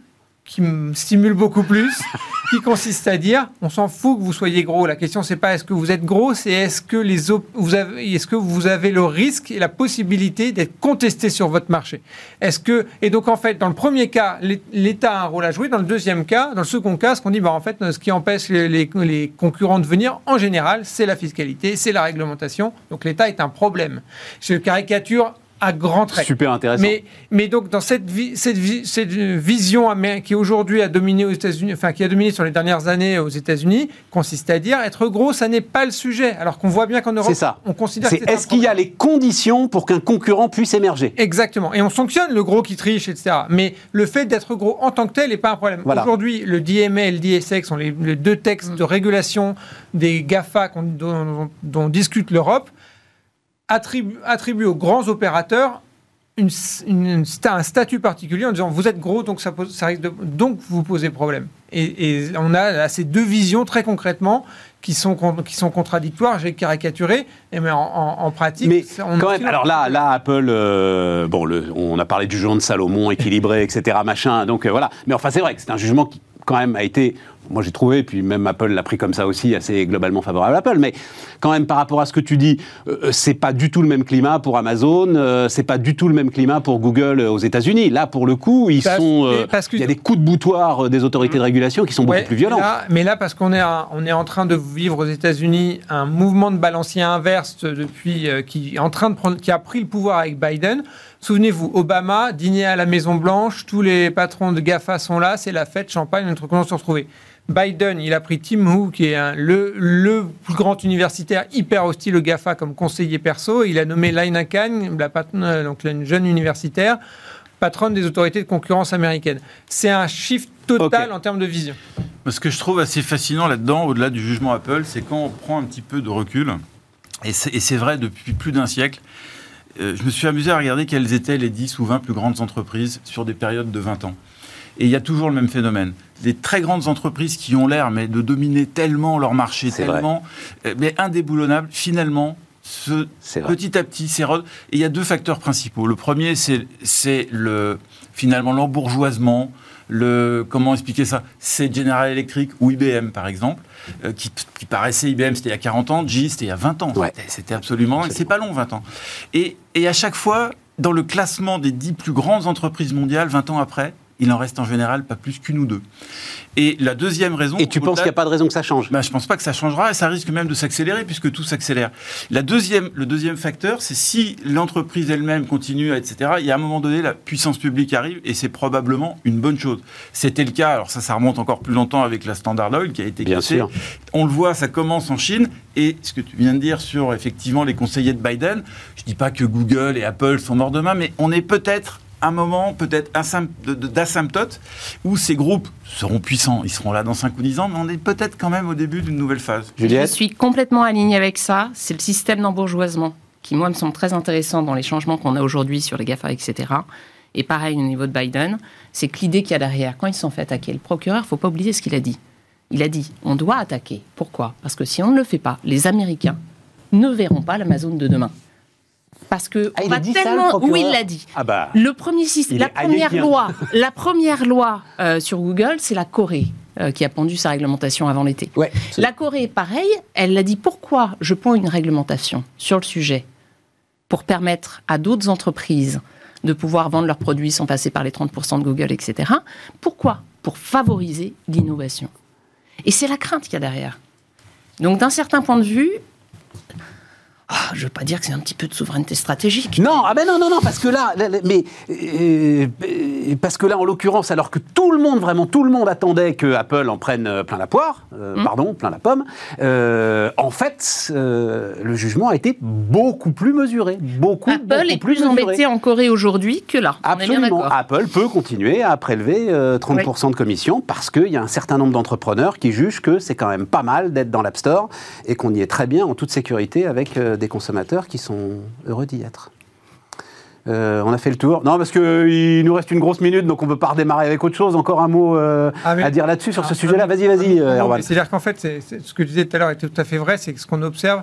qui me stimule beaucoup plus, qui consiste à dire on s'en fout que vous soyez gros. La question c'est pas est-ce que vous êtes gros, c'est est-ce que les vous avez est-ce que vous avez le risque et la possibilité d'être contesté sur votre marché? Est-ce que et donc en fait dans le premier cas l'É- l'État a un rôle à jouer. Dans le deuxième cas, dans le second cas, ce qu'on dit bah en fait ce qui empêche les, les- les concurrents de venir en général, c'est la fiscalité, c'est la réglementation. Donc l'État est un problème. Je caricature à grands traits. Super intéressant. Mais, mais donc dans cette, vi- cette, vi- cette vision qui aujourd'hui a dominé aux États-Unis, enfin qui a dominé sur les dernières années aux États-Unis, consiste à dire être gros, ça n'est pas le sujet. Alors qu'on voit bien qu'en Europe, ça. on considère que C'est est-ce qu'il y a les conditions pour qu'un concurrent puisse émerger? Exactement. Et on sanctionne le gros qui triche, etc. Mais le fait d'être gros en tant que tel n'est pas un problème. Voilà. Aujourd'hui, le DMA et le DSX sont les, les deux textes de régulation des GAFA dont discute l'Europe, attribuent attribuent aux grands opérateurs une, une- un statut particulier en disant vous êtes gros, donc ça, pose, ça risque de, donc vous posez problème. Et, et on a là, ces deux visions très concrètement qui sont, qui sont contradictoires. J'ai caricaturé, et mais en, en- en pratique, Mais on quand oscille même, alors là, là Apple, euh, bon, le- on a parlé du jugement de Salomon, équilibré, etc., machin, donc euh, voilà. Mais enfin, c'est vrai que c'est un jugement qui, quand même, a été, moi j'ai trouvé, puis même Apple l'a pris comme ça aussi, assez globalement favorable à Apple, mais quand même, par rapport à ce que tu dis, euh, c'est pas du tout le même climat pour Amazon, euh, c'est pas du tout le même climat pour Google euh, aux États-Unis. Là, pour le coup, ils Parce- sont, euh, et parce que- il y a des coups de boutoir euh, des autorités de régulation qui sont Ouais, beaucoup plus violents. Mais là, mais là, parce qu'on est, en- on est en train de vivre aux États-Unis un mouvement de balancier inverse depuis euh, qui est en train de prendre, qui a pris le pouvoir avec Biden. Souvenez-vous, Obama dînait à la Maison Blanche, tous les patrons de Gafa sont là, c'est la fête, champagne, notre comment se retrouver. Biden, il a pris Tim Hu, qui est un- le, le plus grand universitaire hyper hostile au GAFA comme conseiller perso. Il a nommé Laina Khan, la patronne, euh, donc une jeune universitaire, patronne des autorités de concurrence américaines. C'est un shift total en termes de vision. Ce que je trouve assez fascinant là-dedans, au-delà du jugement Apple, c'est quand on prend un petit peu de recul, et c'est et c'est vrai depuis plus d'un siècle, euh, je me suis amusé à regarder quelles étaient les 10 ou 20 plus grandes entreprises sur des périodes de 20 ans. Et il y a toujours le même phénomène. Les très grandes entreprises qui ont l'air mais de dominer tellement leur marché, C'est vrai. tellement, euh, mais indéboulonnables, finalement, ce, petit à petit s'érode. Et il y a deux facteurs principaux. Le premier, c'est le finalement l'embourgeoisement. Le, comment expliquer ça? C'est General Electric ou IBM, par exemple, euh, qui, qui paraissait IBM, c'était il y a 40 ans, GE, c'était il y a 20 ans. Ouais. C'était- C'était absolument... C'est pas long, 20 ans. Et, et à chaque fois, dans le classement des 10 plus grandes entreprises mondiales, 20 ans après, il en reste en général pas plus qu'une ou deux. Et la deuxième raison... Et tu penses qu'il n'y a pas de raison que ça change? Bah, je pense pas que ça changera et ça risque même de s'accélérer puisque tout s'accélère. La deuxième, le deuxième facteur, c'est si l'entreprise elle-même continue, etc. Il y a un moment donné, la puissance publique arrive et c'est probablement une bonne chose. C'était le cas, alors ça, ça remonte encore plus longtemps avec la Standard Oil qui a été Bien cassée. sûr. On le voit, ça commence en Chine et ce que tu viens de dire sur effectivement les conseillers de Biden, je dis pas que Google et Apple sont morts demain, mais on est peut-être un moment peut-être d'asymptote où ces groupes seront puissants. Ils seront là dans 5 ou 10 ans, mais on est peut-être quand même au début d'une nouvelle phase. Je Juliette suis complètement alignée avec ça. C'est le système d'embourgeoisement qui, moi, me semble très intéressant dans les changements qu'on a aujourd'hui sur les GAFA, etc. Et pareil au niveau de Biden, c'est que l'idée qu'il y a derrière, quand ils se sont fait attaquer, le procureur, il faut pas oublier ce qu'il a dit. Il a dit, on doit attaquer. Pourquoi? Parce que si on ne le fait pas, les Américains ne verront pas l'Amazon de demain. Parce que Ah, on va ça, tellement, procureur oui, il l'a dit. Ah bah. Le premier la première loi, la première loi euh, sur Google, c'est la Corée euh, qui a pendu sa réglementation avant l'été. Ouais. La Corée, pareil, elle a dit pourquoi je prends une réglementation sur le sujet pour permettre à d'autres entreprises de pouvoir vendre leurs produits sans passer par les 30% de Google, etc. Pourquoi? Pour favoriser l'innovation. Et c'est la crainte qu'il y a derrière. Donc d'un certain point de vue, ah, je ne veux pas dire que c'est un petit peu de souveraineté stratégique. Non, ah ben non, non, non, parce que là, mais euh, euh, parce que là, en l'occurrence, alors que tout le monde, vraiment tout le monde attendait que Apple en prenne euh, plein la poire, euh, Mm. pardon, plein la pomme. euh, en fait, le jugement a été beaucoup plus mesuré, beaucoup, Apple beaucoup est plus plus embêté en Corée aujourd'hui que là. Absolument. Apple peut continuer à prélever euh, 30% de commission parce qu'il y a un certain nombre d'entrepreneurs qui jugent que c'est quand même pas mal d'être dans l'App Store et qu'on y est très bien en toute sécurité avec des consommateurs qui sont heureux d'y être. Euh, on a fait le tour. Non, parce qu'il nous reste une grosse minute, donc on ne peut pas redémarrer avec autre chose. Encore un mot euh, Ah, mais- à dire là-dessus sur ce sujet-là. Vas-y, vas-y, euh, Erwan. C'est-à-dire qu'en fait, ce que je disais tout à l'heure était tout à fait vrai, c'est que ce qu'on observe,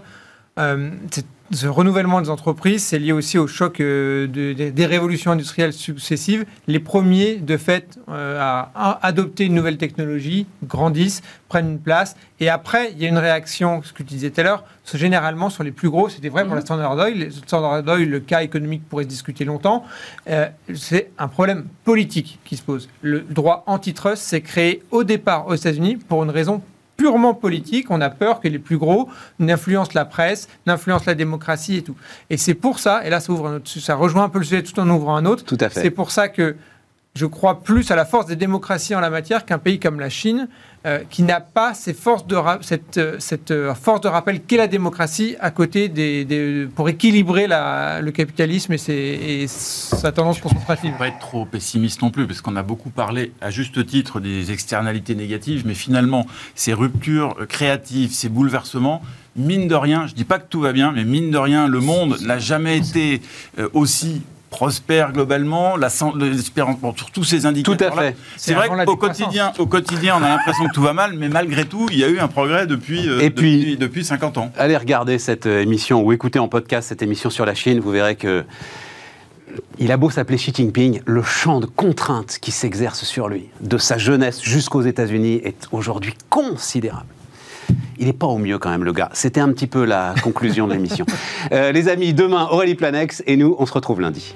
euh, c'est- ce renouvellement des entreprises, c'est lié aussi au choc euh, de- de- des révolutions industrielles successives. Les premiers, de fait, euh, à, à adopter une nouvelle technologie, grandissent, prennent une place, et après, il y a une réaction, ce que tu disais tout à l'heure, généralement sur les plus gros, c'était vrai pour la Standard Oil. Standard Oil, le cas économique pourrait se discuter longtemps. Euh, c'est un problème politique qui se pose. Le droit antitrust s'est créé au départ aux États-Unis pour une raison purement politique. On a peur que les plus gros n'influencent la presse, n'influencent la démocratie et tout. Et c'est pour ça, et là ça ouvre un autre, ça rejoint un peu le sujet tout en ouvrant un autre. Tout à fait. C'est pour ça que je crois plus à la force des démocraties en la matière qu'un pays comme la Chine, euh, qui n'a pas ces forces de cette, euh, cette euh, force de rappel qu'est la démocratie à côté des, des- pour équilibrer la- le capitalisme et, ses- et sa tendance concentrative. pas être trop pessimiste non plus, parce qu'on a beaucoup parlé, à juste titre, des externalités négatives, mais finalement, ces ruptures créatives, ces bouleversements, mine de rien, je dis pas que tout va bien, mais mine de rien, le monde n'a jamais été aussi prospère globalement, la l'espérance bon, sur tous ces indicateurs. Tout à fait. C'est vrai qu'au quotidien, au quotidien, on a l'impression que tout va mal, mais malgré tout, il y a eu un progrès depuis, euh, Et puis- depuis, depuis 50 ans. Allez regarder cette euh, émission ou écouter en podcast cette émission sur la Chine, vous verrez que il a beau s'appeler Xi Jinping, le champ de contraintes qui s'exerce sur lui, de sa jeunesse jusqu'aux États-Unis, est aujourd'hui considérable. Il n'est pas au mieux quand même, le gars. C'était un petit peu la conclusion de l'émission. Euh, les amis, demain, Aurélie Planex et nous, on se retrouve lundi.